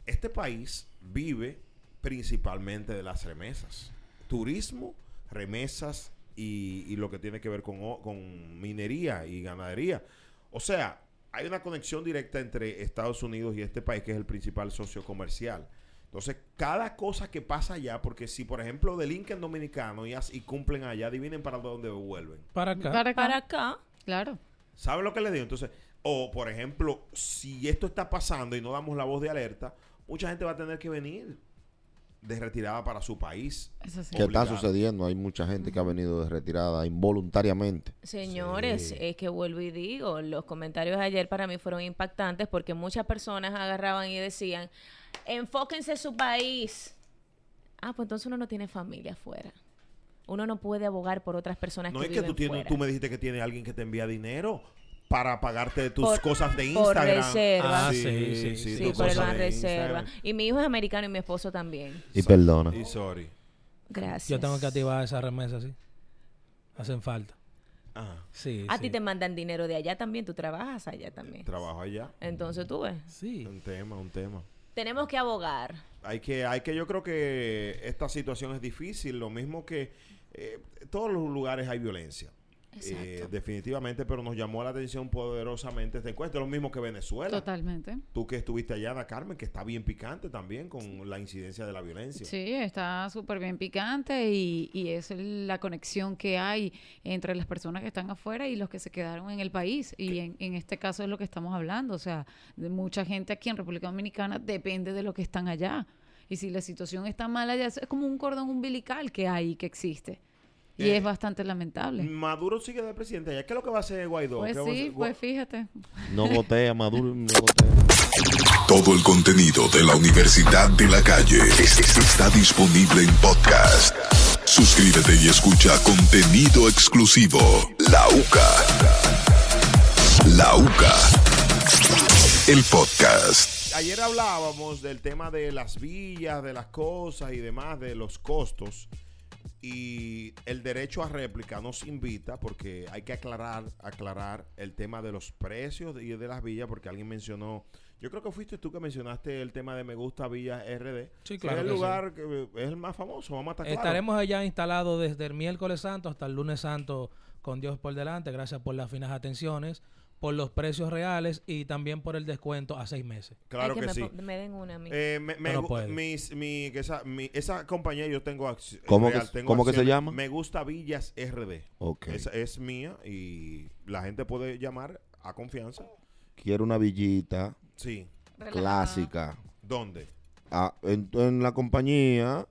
este país vive principalmente de las remesas. Turismo, remesas y, y lo que tiene que ver con minería y ganadería. O sea, hay una conexión directa entre Estados Unidos y este país que es el principal socio comercial. Entonces, cada cosa que pasa allá, porque si por ejemplo delinquen dominicanos y, as- y cumplen allá, adivinen para dónde vuelven. Para acá. Para acá. Para acá, Claro. ¿Sabe lo que le digo? Entonces, o por ejemplo, si esto está pasando y no damos la voz de alerta, mucha gente va a tener que venir de retirada para su país. Eso sí. ¿Qué está sucediendo? Hay mucha gente que ha venido de retirada involuntariamente. señores, Sí. es que vuelvo y digo, los comentarios de ayer para mí fueron impactantes porque muchas personas agarraban y decían, enfóquense en su país. Ah, pues entonces uno no tiene familia afuera. Uno no puede abogar por otras personas No que es que tú tienes, fuera. tú me dijiste que tiene alguien que te envía dinero para pagarte tus Por- cosas de por Instagram. reserva. Ah, sí, sí, sí, Sí, tus por el cosas Ban de Reserva. Instagram. Y mi hijo es americano y mi esposo también. Y perdona. Y sorry. Gracias. Yo tengo que activar esa remesa, sí. Hacen falta. Ajá. Sí. A sí. ti te mandan dinero de allá también, tú trabajas allá también. Trabajo allá. Entonces tú ves, Sí. Un tema, un tema. Tenemos que abogar. Hay que, hay que, yo creo que esta situación es difícil, lo mismo que eh, todos los lugares hay violencia. Eh, definitivamente, pero nos llamó la atención poderosamente esta encuesta, lo mismo que Venezuela. Totalmente. Tú que estuviste allá, Ana Carmen, que está bien picante también con la incidencia de la violencia. Sí, está súper bien picante y, y es la conexión que hay entre las personas que están afuera y los que se quedaron en el país. Y en, en este caso es lo que estamos hablando. O sea, de mucha gente aquí en República Dominicana depende de lo que están allá. Y si la situación está mal allá, es como un cordón umbilical que hay, que existe. Y Eh, es bastante lamentable. Maduro sigue de presidente allá. ¿Qué es lo que va a hacer Guaidó? Pues ¿Qué va a sí, hacer? pues fíjate. No [laughs] gotea, Maduro, no gotea. Todo el contenido de la Universidad de la Calle es- es- está disponible en podcast. Suscríbete y escucha contenido exclusivo. La UCA. La UCA. El podcast. Ayer hablábamos del tema de las villas, de las cosas y demás, de los costos. Y el derecho a réplica nos invita, porque hay que aclarar, aclarar el tema de los precios y de las villas, porque alguien mencionó, yo creo que fuiste tú que mencionaste el tema de Me Gusta Villas RD. Sí, que claro Es el sí. lugar que es el más famoso, vamos a estar. Estaremos allá instalados desde el miércoles santo hasta el lunes santo con Dios por delante. Gracias por las finas atenciones, por los precios reales y también por el descuento a seis meses. Claro Ay, que, me, sí. me den una a mí. Eh, me, me No, mis- mi, que esa, mi- esa compañía yo tengo acci- ¿Cómo que- tengo cómo que se llama? Me gusta Villas RD. Ok. Esa es mía y la gente puede llamar a confianza. Quiero una villita Sí. Relajada. clásica. ¿Dónde? Ah, en, en la compañía.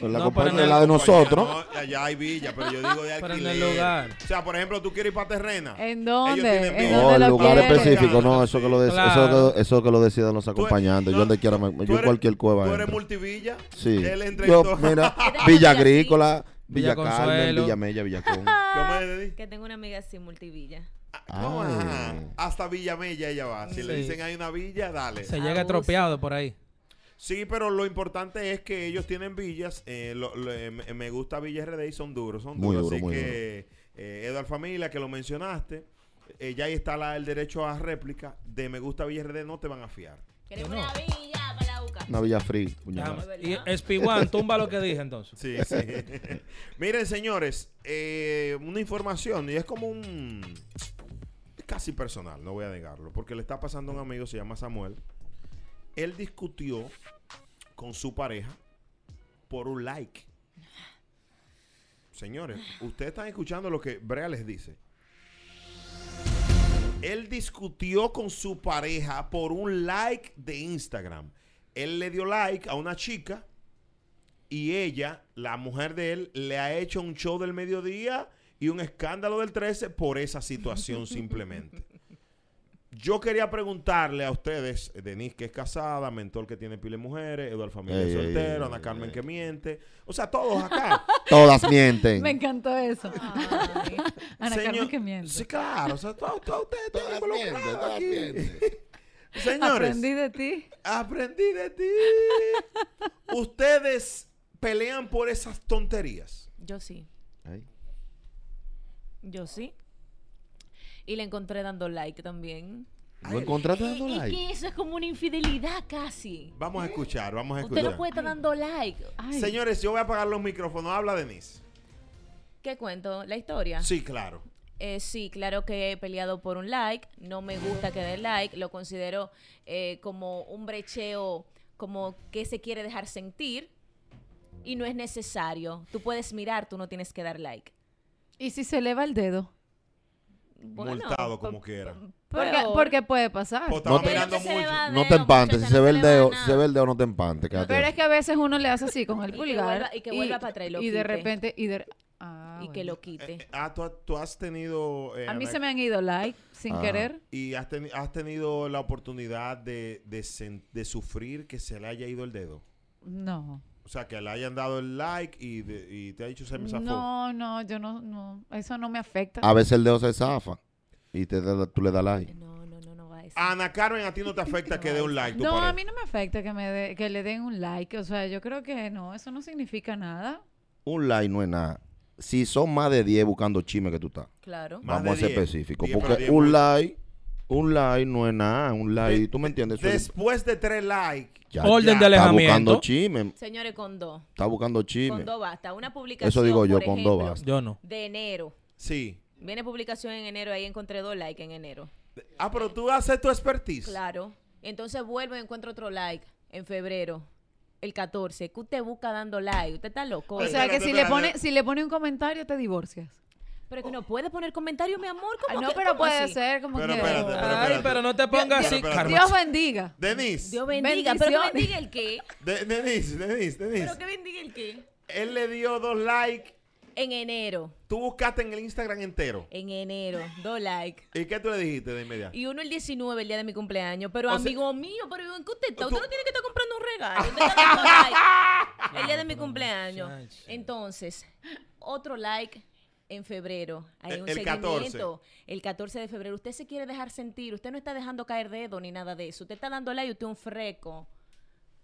En la No, compañía, pero en la de nosotros. no, allá hay villa, pero yo digo de [laughs] Pero en alquiler. el lugar. O sea, por ejemplo, tú quieres ir para Terrena. ¿En dónde? Ellos tienen ¿En villas. dónde No, el lugar quieres? específico, no, eso que lo, de- Claro. eso que, eso que lo decidan los acompañantes. no, yo donde quiera, me- yo eres- cualquier cueva Tú eres entro. multivilla. Sí. Él entra Yo, mira, [laughs] Villa Agrícola, Villa Villa Carmen, Consuelo. Villa Mella, Villacón. [laughs] ¿Cómo es, Deddy? Que tengo una amiga así, multivilla. ¿Cómo? Ay. Ajá. Hasta Villamella ella va. Si le dicen hay una villa, dale. Se llega Abuso. atropeado por ahí. Sí, pero lo importante es que ellos tienen villas. eh, lo- lo- eh, me gusta Villa RD y son duros, son Muy duros. duro, así muy que, eh, Eduard Familia, que lo mencionaste, eh, ya ahí está la- el derecho a réplica. De Me gusta Villa RD no te van a fiar. Queremos no. una villa para la UCA. Una Villa Free. Y Espiguán, tumba lo que dije entonces. Sí, sí. [laughs] Miren, señores, eh, una información y es como un. Es casi personal, no voy a negarlo, porque le está pasando a un amigo, se llama Samuel. Él discutió con su pareja por un like. Señores, ustedes están escuchando lo que Brea les dice. Él discutió con su pareja por un like de Instagram. Él le dio like a una chica y ella, la mujer de él, le ha hecho un show del mediodía y un escándalo del 13 por esa situación [laughs] simplemente. Yo quería preguntarle a ustedes, Denise que es casada, Mentor que tiene pile mujeres, Eduardo Familia Ey, soltero, ey, Ana ey, Carmen ey. que miente. O sea, todos acá. [laughs] Todas mienten. Me encantó eso. [laughs] Ana Señor- Carmen que miente. Sí, claro. O sea, todos todos ustedes están Todas involucrados mienten, todas aquí. mienten. [laughs] Señores, Aprendí de ti. aprendí de ti. ustedes pelean por esas tonterías. Yo sí. Ay. Yo sí. Y le encontré dando like también. ¿Lo encontraste dando Es like? que eso es como una infidelidad casi. Vamos a escuchar, vamos a Usted escuchar. no puede estar dando like. Ay, Señores, yo voy a apagar los micrófonos. Habla, Denise. ¿Qué cuento? ¿La historia? Sí, claro. Eh, sí, claro que he peleado por un like. No me gusta que den like. Lo considero eh, como un brecheo, como que se quiere dejar sentir. Y no es necesario. Tú puedes mirar, tú no tienes que dar like. ¿Y si se eleva el dedo? Bueno, Multado como quiera. Porque, puede pasar. Pues No te- No te empantes. Si se ve el dedo, si se ve el dedo, no te empantes. Pero es que a veces uno le hace así con el Y que pulgar. vuelva- y que vuelva para atrás y lo y de quite. repente. Y de, ah, Y que lo quite. Eh, ah, tú, tú has tenido... eh, A mí se me han ido like sin Ah. querer. Y has, teni- has tenido la oportunidad de, de, sen- de sufrir que se le haya ido el dedo. No. O sea, que le hayan dado el like y, de- y te ha dicho se me zafó. No, no, yo no, no. Eso no me afecta. A veces el dedo se zafa y te da- tú le das like. No, no, no, no va a eso. Ana Carmen, a ti no te afecta que dé un like. No, pareja? a mí no me afecta que me dé- que le den un like. O sea, yo creo que no, eso no significa nada. Un like no es nada. Si son más de 10 buscando chisme que tú estás. Claro. Más Vamos a de ser 10. específicos. 10, pero Porque 10 un like, un like no es nada. Un like, De- ¿tú me entiendes? Después de tres likes, ya- Orden ya de Está alejamiento. buscando chisme. Señores, con dos. Está buscando chisme. Con dos basta. Una publicación. Eso digo yo, por con dos basta. Yo no. De enero. sí. Viene publicación en enero, ahí encontré dos likes en enero. Ah, pero tú haces tu expertise. Claro. Entonces vuelvo y encuentro otro like en febrero, el 14. ¿Qué usted busca dando like? Usted está loco. O sea, que si le pone si le pone un comentario te divorcias. Pero es que no puede poner comentario, mi amor. ¿Cómo no, que- pero cómo puede así? ser como Pero que espérate, pero Ay, pero no te pongas Dios- así, Dios- Carmen. Dios bendiga. Denise. Dios bendiga. ¿Pero que bendiga el qué? De- Denise, Denise, Denise. ¿Pero que bendiga el qué? Él le dio dos likes. En enero. Tú buscaste en el Instagram entero. En enero. Dos likes. ¿Y qué tú le dijiste de inmediato? Y uno el 19, el día de mi cumpleaños. Pero O sea- amigo mío, pero ¿en qué usted está? Tú- Usted no tiene que estar comprando un regalo. [laughs] Usted está dando like. El día de mi cumpleaños. Entonces, otro like en febrero. Hay El- un el seguimiento. El 14 de febrero. Usted se quiere dejar sentir. Usted no está dejando caer dedo ni nada de eso. Usted está dando like y usted es un freco.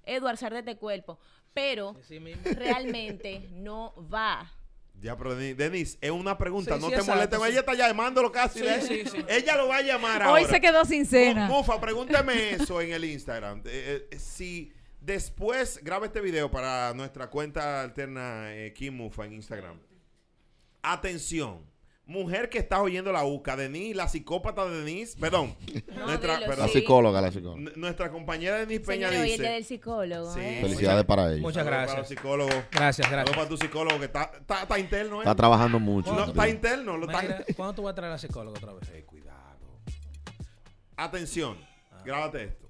Eduard, sal de este cuerpo. Pero [laughs] realmente no va. Ya, pero Denise, es una pregunta. Sí, no sí, te molestes. Ella está llamándolo casi. Sí, ¿eh? sí, sí. Ella lo va a llamar Hoy ahora. se quedó sin cena. Mu- Mufa, [laughs] pregúnteme eso en el Instagram. Eh, eh, si después graba este video para nuestra cuenta alterna eh, Kim Mufa en Instagram. Atención. Mujer que está oyendo la UCA, Denise, la psicópata de Denise, perdón, [laughs] nuestra, dilo, perdón, La Sí. psicóloga, la psicóloga. N- nuestra compañera Denise Peña Señor, hoy el día dice, del psicólogo. Sí. ¿eh? Felicidades para ella. Muchas Saludos Para gracias. los psicólogos. Gracias, Saludos gracias. para tu psicólogo que está, está, está interno, ¿eh? Está trabajando mucho. No, está interno. Lo está... ¿Cuándo tú vas a traer a la psicóloga otra vez? Eh, cuidado. Atención, grábate esto.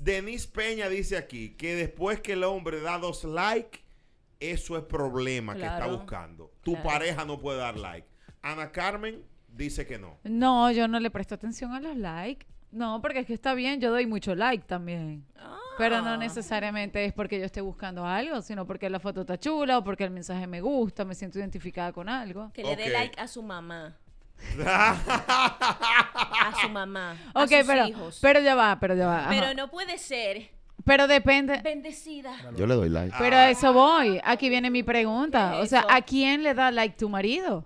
Denise Peña dice aquí que después que el hombre da dos likes, eso es problema que está buscando. Tu Claro. pareja no puede dar like. Ana Carmen dice que no. No, yo no le presto atención a los likes. No, porque es que está bien, yo doy mucho like también. Pero Ah. no necesariamente es porque yo esté buscando algo, sino porque la foto está chula o porque el mensaje me gusta, me siento identificada con algo. Que le dé like a su mamá. [laughs] A su mamá. A Ok, sus pero, hijos. pero ya va, pero ya va. ajá. Pero no puede ser Pero depende. bendecida. Yo le doy like. Pero a eso voy. Aquí viene mi pregunta. ¿Qué O sea? ¿a quién le da like tu marido?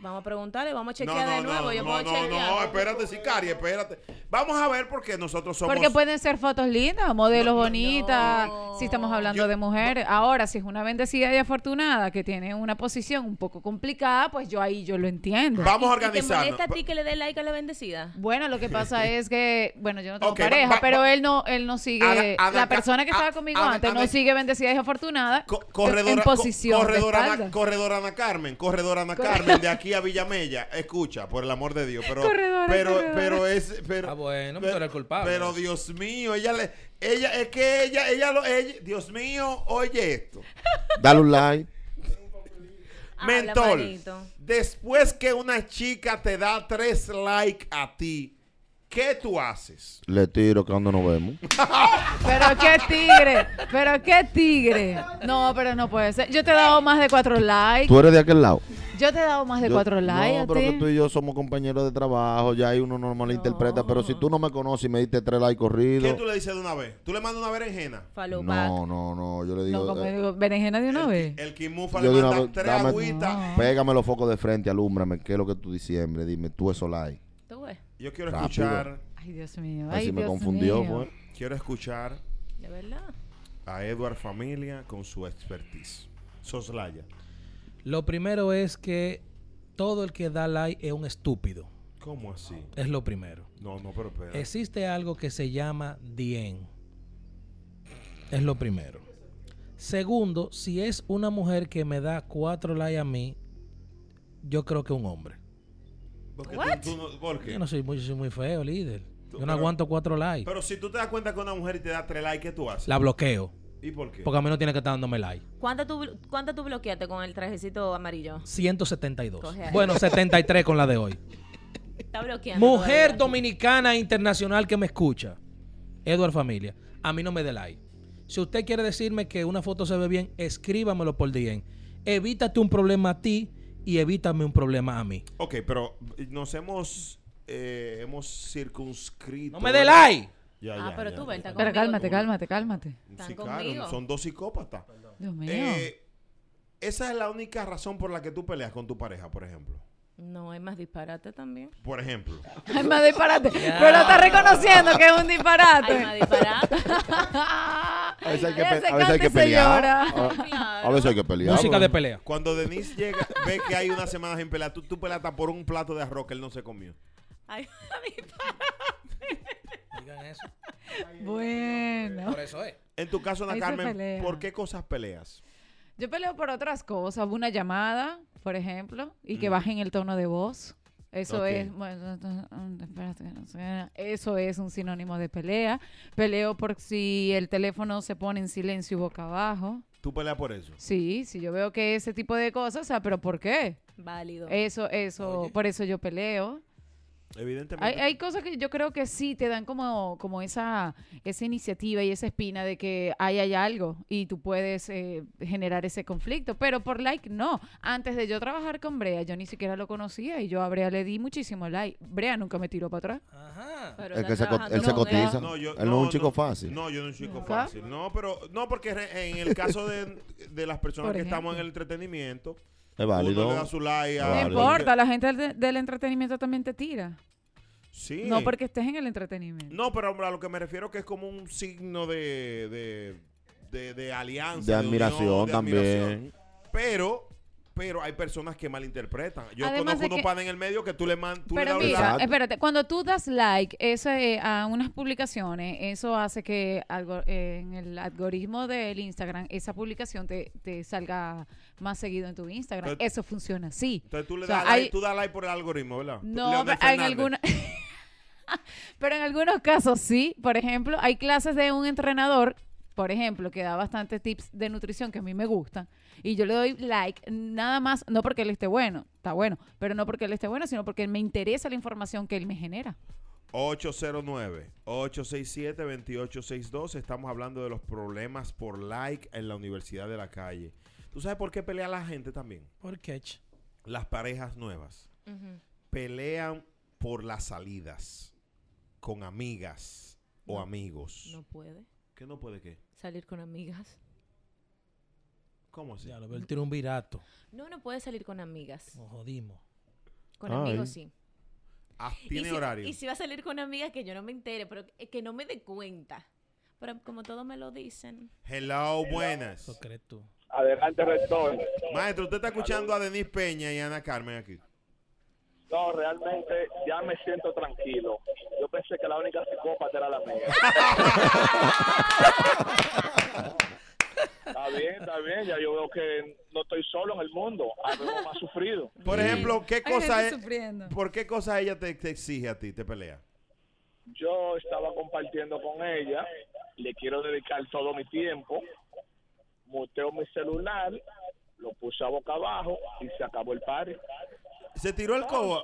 Vamos a preguntarle, vamos a chequear no, de nuevo. no, Yo no, puedo no, chequear. no, espérate, sicaria, espérate. Vamos a ver porque nosotros somos... Porque pueden ser fotos lindas, modelos bonitas, no. si estamos hablando Yo- de mujeres. Ahora, si es una bendecida y afortunada que tiene una posición un poco complicada, pues yo ahí yo lo entiendo. Vamos a ¿Y te molesta a ti que le dé like a la bendecida? Bueno, lo que pasa [laughs] es que, bueno, yo no tengo pareja, va- pero él no, él no sigue, la persona que a- estaba conmigo antes no sigue bendecida y afortunada Co- en- corredora, en co- posición de corredora, Ana, corredora Ana Carmen, corredora Ana Carmen, de aquí a Villamella, escucha, por el amor de Dios, pero, Corredora, pero, corredora. pero es, pero, Ah, bueno, pero, pero el culpable. pero Dios mío, ella le, ella, es que ella, ella lo, ella, Dios mío, oye esto, [laughs] Dale un like. Mentol, manito. después que una chica te da tres likes a ti, ¿qué tú haces? Le tiro cuando nos vemos. [laughs] Pero qué tigre, pero qué tigre. No, pero no puede ser. Yo te he dado más de cuatro likes. ¿Tú eres de aquel lado? Yo te he dado más de Yo- cuatro likes No, pero que tú y yo somos compañeros de trabajo, ya ahí uno normal interpreta, pero si tú no me conoces y me diste tres likes ¿Qué corridos. tú le dices de una vez? ¿Tú le mandas una berenjena? Follow back. No, no, no, yo le digo, No, como eh, digo, berenjena de una vez. El Kimufa le manda vez, tres dame- agüitas. pégame los focos de frente, alúmbrame, ¿qué es lo que tú diciembre? Dime, tú eso like. Tú ves, Yo quiero Rápido. escuchar, Ay, Dios mío. Así Ay, me Dios confundió, mío. pues. quiero escuchar de verdad. a Edward Familia con su expertise. Soslaya. Lo primero es que todo el que da like es un estúpido. ¿Cómo así? Es lo primero. No, no, pero espera. Existe algo que se llama dien. Es lo primero. Segundo, si es una mujer que me da cuatro likes a mí, yo creo que un hombre. Porque tú- What? tú no- ¿Por qué? Yo no soy muy, soy muy feo, líder. Yo no Pero- aguanto cuatro likes. Pero si tú te das cuenta que una mujer y te da tres likes, ¿qué tú haces? La bloqueo. ¿Y por qué? Porque a mí no tiene que estar dándome like. ¿Cuánto tú, ¿Cuánto tú bloqueaste con el trajecito amarillo? 172. Coge ahí. Bueno, 73 con la de hoy. [laughs] Está bloqueando. Mujer todavía. dominicana internacional que me escucha. Edward Familia. A mí no me dé like. Si usted quiere decirme que una foto se ve bien, escríbamelo por DM. Evítate un problema a ti y evítame un problema a mí. Ok, pero nos hemos, eh, hemos circunscrito. No me dé like. Ya, Ah, ya, pero ya, tú está Pero cálmate, cálmate, cálmate. Sí, claro, conmigo. son dos psicópatas. Dios mío. Eh, esa es la única razón por la que tú peleas con tu pareja, por ejemplo. No, hay más disparate también. Por ejemplo. [laughs] Ay, más disparate. Pero lo está reconociendo que es un disparate. Hay más disparate. [laughs] A veces hay que, pe- a veces hay pelear. A, a veces hay que pelear. Música bro. de pelea. Cuando Denise llega, ve que hay unas semanas en pelea, tú, tú peleas hasta por un plato de arroz que él no se comió. Hay [laughs] más disparate. Eso. [laughs] Bueno. Por eso es. En tu caso, Ana Carmen, pelea. ¿por qué cosas peleas? Yo peleo por otras cosas. Una llamada, por ejemplo, y que Mm. bajen el tono de voz. Eso es, bueno, espérate, no sé. eso es un sinónimo de pelea. Peleo por si el teléfono se pone en silencio y boca abajo. Tú peleas por eso. Sí, si yo veo que ese tipo de cosas, o sea, pero ¿por qué? Válido. Eso, eso, Oye. por eso yo peleo. Evidentemente. Hay, hay cosas que yo creo que sí te dan como, como esa, esa iniciativa y esa espina de que ahí hay algo y tú puedes eh, generar ese conflicto. Pero por like, no. Antes de yo trabajar con Brea, yo ni siquiera lo conocía y yo a Brea le di muchísimo like. Brea nunca me tiró para atrás. Ajá. Pero Es está que se él se cotiza. él. No, yo- Él no es un chico fácil. No, yo no soy un chico ¿Nunca? fácil. No, pero no porque re- en el caso de, de las personas Por que estamos en el entretenimiento, Es uno le válido. da su like a No importa, la gente del, del entretenimiento también te tira. Sí. No porque estés en el entretenimiento. No, pero hombre, a lo que me refiero que es como un signo de, de, de, de alianza. De unión, admiración de también. admiración. Pero, pero hay personas que malinterpretan. Yo Además conozco unos que- en el medio que tú le man, tú le Pero das mira, espérate, cuando tú das like eso, eh, a unas publicaciones, eso hace que algo, eh, en el algoritmo del Instagram esa publicación te, te salga más seguido en tu Instagram. Entonces- eso funciona así. Entonces tú le O sea, das like, tú das like por el algoritmo, ¿verdad? No, pero en alguna- [laughs] pero en algunos casos sí. Por ejemplo, hay clases de un entrenador, por ejemplo, que da bastantes tips de nutrición que a mí me gustan. Y yo le doy like, nada más, no porque él esté bueno, está bueno, pero no porque él esté bueno, sino porque me interesa la información que él me genera. 809-867-2862. Estamos hablando de los problemas por like en la Universidad de la Calle. ¿Tú sabes por qué pelea la gente también? ¿Por qué? ch? Las parejas nuevas. Pelean por las salidas con amigas o amigos. No puede ¿Qué no puede qué? salir con amigas. ¿Cómo así? Ya lo veo, él tira un virato. No, no puede salir con amigas. Nos jodimos. Con Ay. amigos sí. Ah, Y tiene si, horario. y si va a salir con amigas que yo no me entere, pero que- que no me dé cuenta. Pero como todos me lo dicen. Hello, buenas. ¿Eso crees tú? Adelante, rector. Maestro, usted está escuchando a Denise Peña y Ana Carmen aquí. No, realmente ya me siento tranquilo. Yo pensé que la única psicópata era la mía. [laughs] está bien, está bien. Ya yo veo que no estoy solo en el mundo. Habemos más sufrido. Por ejemplo, ¿qué cosa es? ¿Por qué cosa ella te, te exige a ti, te pelea? Yo estaba compartiendo con ella. Le quiero dedicar todo mi tiempo. Muteo mi celular. lo puso a boca abajo y se acabó el party. Se tiró el cobo.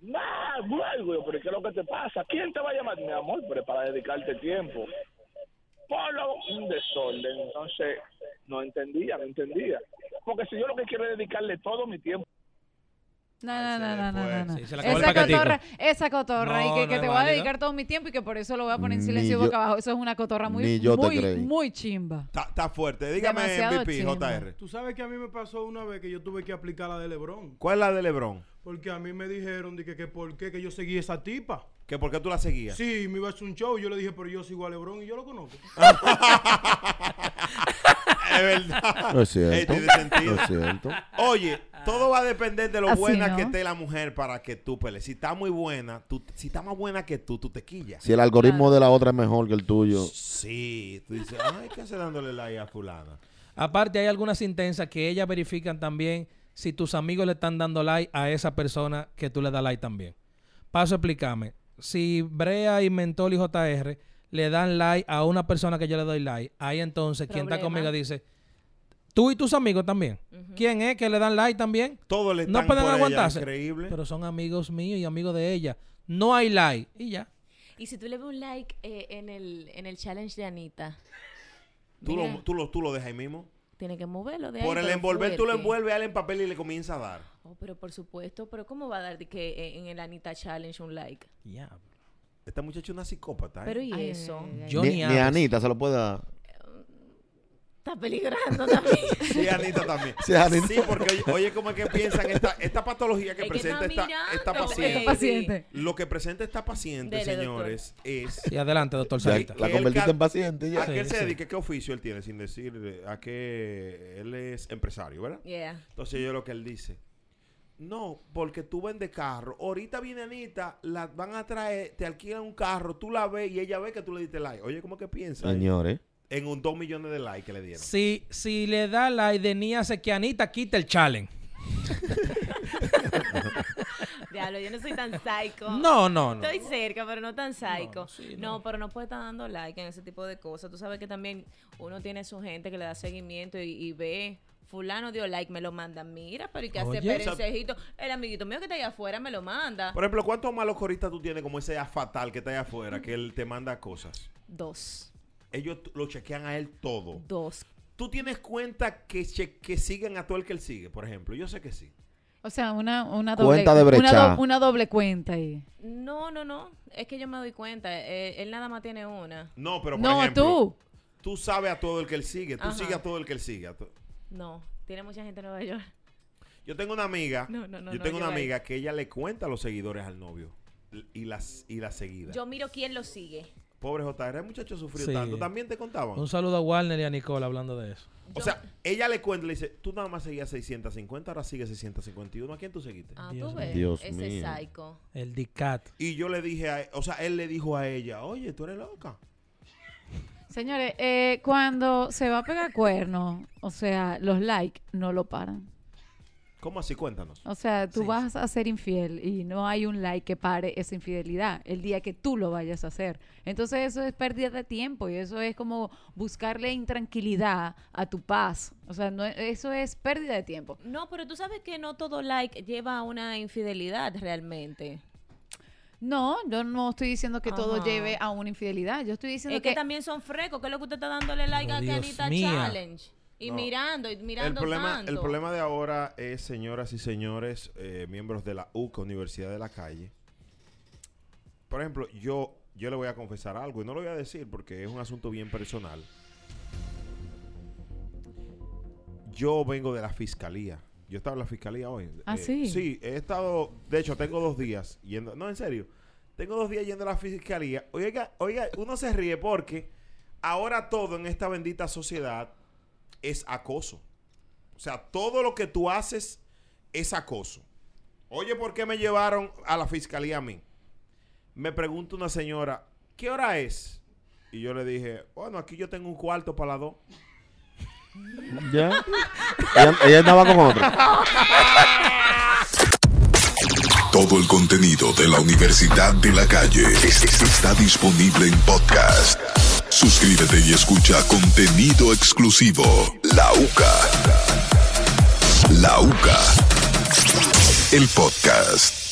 Nah, vuelvo, pero ¿qué es lo que te pasa? ¿Quién te va a llamar? Mi amor, pero para dedicarte tiempo. Ponlo un desorden. Entonces, no entendía, no entendía. Porque si yo lo que quiero es dedicarle todo mi tiempo. No, no, no, no, no. Sí, Esa cotorra, esa cotorra No, y que, no que te voy a dedicar todo mi tiempo y que por eso lo voy a poner en Ni silencio yo- boca abajo. Eso es una cotorra muy, muy, muy chimba. Está, está fuerte. Dígame Demasiado MVP, chimbo. JR. Tú sabes que a mí me pasó una vez que yo tuve que aplicar la de Lebron. ¿Cuál es la de Lebron? Porque a mí me dijeron de que, que por qué que yo seguí esa tipa. ¿Que por qué tú la seguías? Sí, me iba a hacer un show y yo le dije, pero yo sigo a Lebron y yo lo conozco. [laughs] Es verdad. No es cierto. Tiene sentido. No es cierto. Oye, todo va a depender de lo Así buena no. que esté la mujer para que tú pelees. Si está muy buena, tú, si está más buena que tú, tú te quillas. Si el algoritmo de la otra es mejor que el tuyo. Sí, tú dices, ay, ¿qué hace dándole like a fulana? Aparte, hay algunas intensas que ellas verifican también si tus amigos le están dando like a esa persona que tú le das like también. Paso a explicarme. Si Brea y Mentol y JR le dan like a una persona que yo le doy like, ahí entonces quien está conmigo dice, tú y tus amigos también. ¿Quién es que le dan like también? Todo le No están pueden por ella, aguantarse. increíble. Pero son amigos míos y amigos de ella. No hay like. Y ya. Y si tú le ves un like eh, en, el, en el challenge de Anita, Tú lo, tú, lo, tú lo dejas ahí mismo. Tiene que moverlo de Por ahí, el pero envolver, tú lo fuerte. envuelves a él en papel y le comienza a dar. Oh, pero por supuesto, pero ¿cómo va a dar de que eh, en el Anita Challenge un like? Ya. Esta muchacha es una psicópata. ¿eh? Pero ¿y eso? ay, ay. Johnny Ni, ni. Anita se lo puede dar. Está peligrando también. [laughs] Sí, Anita también. Sí, Anita. Sí, porque oye, oye cómo es que piensan esta, esta patología que Es que presenta está esta, paciente. Lo que presenta esta paciente, Dele, señores, es Sí, adelante, doctor Sarita. la convertiste en paciente ya. a qué se sí. dedica, qué oficio él tiene, sin decir eh, a qué él es empresario, ¿verdad? Yeah. Entonces yo lo que él dice, no, porque tú vendes carro, ahorita viene Anita, la van a traer, te alquilan un carro, tú la ves y ella ve que tú le diste like. Oye, ¿cómo que piensa? Señores. En un 2 millones de likes que le dieron. Si, si le da like, Denise hace que Anita quite el challenge. [laughs] Diablo, yo no soy tan psycho. No, no, no. Estoy cerca, pero no tan psycho. No, sí, no. no. pero no puede estar dando like en ese tipo de cosas. Tú sabes que también uno tiene su gente que le da seguimiento y, y ve. Fulano dio like, me lo manda. Mira, pero ¿y qué hace Oye. perecejito? El amiguito mío que está allá afuera me lo manda. Por ejemplo, ¿cuántos malos coristas tú tienes como ese fatal que está allá afuera, que él te manda cosas? Dos. Ellos lo chequean a él todo. Dos. ¿Tú tienes cuenta que, che- que siguen a todo el que él sigue, por ejemplo? Yo sé que sí. O sea, una, una doble Cuenta de una, do- una doble cuenta ahí. No, no, no. Es que yo me doy cuenta. eh, él nada más tiene una. No, pero por No, ejemplo, tú. tú sabes a todo el que él sigue. Tú Ajá. sigues a todo el que él sigue. to- No. Tiene mucha gente en Nueva York. Yo tengo una amiga. No, no, no, yo no, tengo yo una ahí. amiga que ella le cuenta a los seguidores al novio. Y las, y las seguidas. Yo miro quién lo sigue. Pobre JR, el muchacho sufrió Sí. tanto. También te contaban. Un saludo a Warner y a Nicole hablando de eso. O sea, ella le cuenta le dice, tú nada más seguías 650, ahora sigues 651. ¿A quién tú seguiste? Ah, Dios tú ves. Dios Ese mío. psycho. El DICAT. Y yo le dije a o sea, él le dijo a ella, oye, tú eres loca. Señores, eh, cuando se va a pegar cuerno, o sea, los likes no lo paran. ¿Cómo así? Cuéntanos. O sea, tú Sí, vas a ser infiel y no hay un like que pare esa infidelidad el día que tú lo vayas a hacer. Entonces eso es pérdida de tiempo y eso es como buscarle intranquilidad a tu paz. O sea, no, eso es pérdida de tiempo. No, pero tú sabes que no todo like lleva a una infidelidad realmente. No, yo no estoy diciendo que todo lleve a una infidelidad. Yo estoy diciendo Es que, que, también son frecos. ¿Qué es lo que usted está dándole like Pero a Dios Anita mía. Challenge? Y No. mirando, y El mirando problema, tanto. el problema de ahora es, señoras y señores, eh, miembros de la UCA, Universidad de la Calle. Por ejemplo, yo, yo le voy a confesar algo y no lo voy a decir porque es un asunto bien personal. Yo vengo de la fiscalía. Yo estaba en la fiscalía hoy. Eh, ¿Ah, sí? Sí, he estado, de hecho, tengo dos días yendo, no, en serio, tengo dos días yendo a la fiscalía. Oiga, oiga, uno se ríe porque ahora todo en esta bendita sociedad es acoso. O sea, todo lo que tú haces es acoso. Oye, ¿por qué me llevaron a la fiscalía a mí? Me pregunta una señora, ¿qué hora es? Y yo le dije, bueno, aquí yo tengo un cuarto para las dos. [laughs] ¿Ya? ella, ella andaba con otro. Todo el contenido de la Universidad de la Calle es- es- está disponible en podcast. Suscríbete y escucha contenido exclusivo. La UCA. La UCA. El podcast.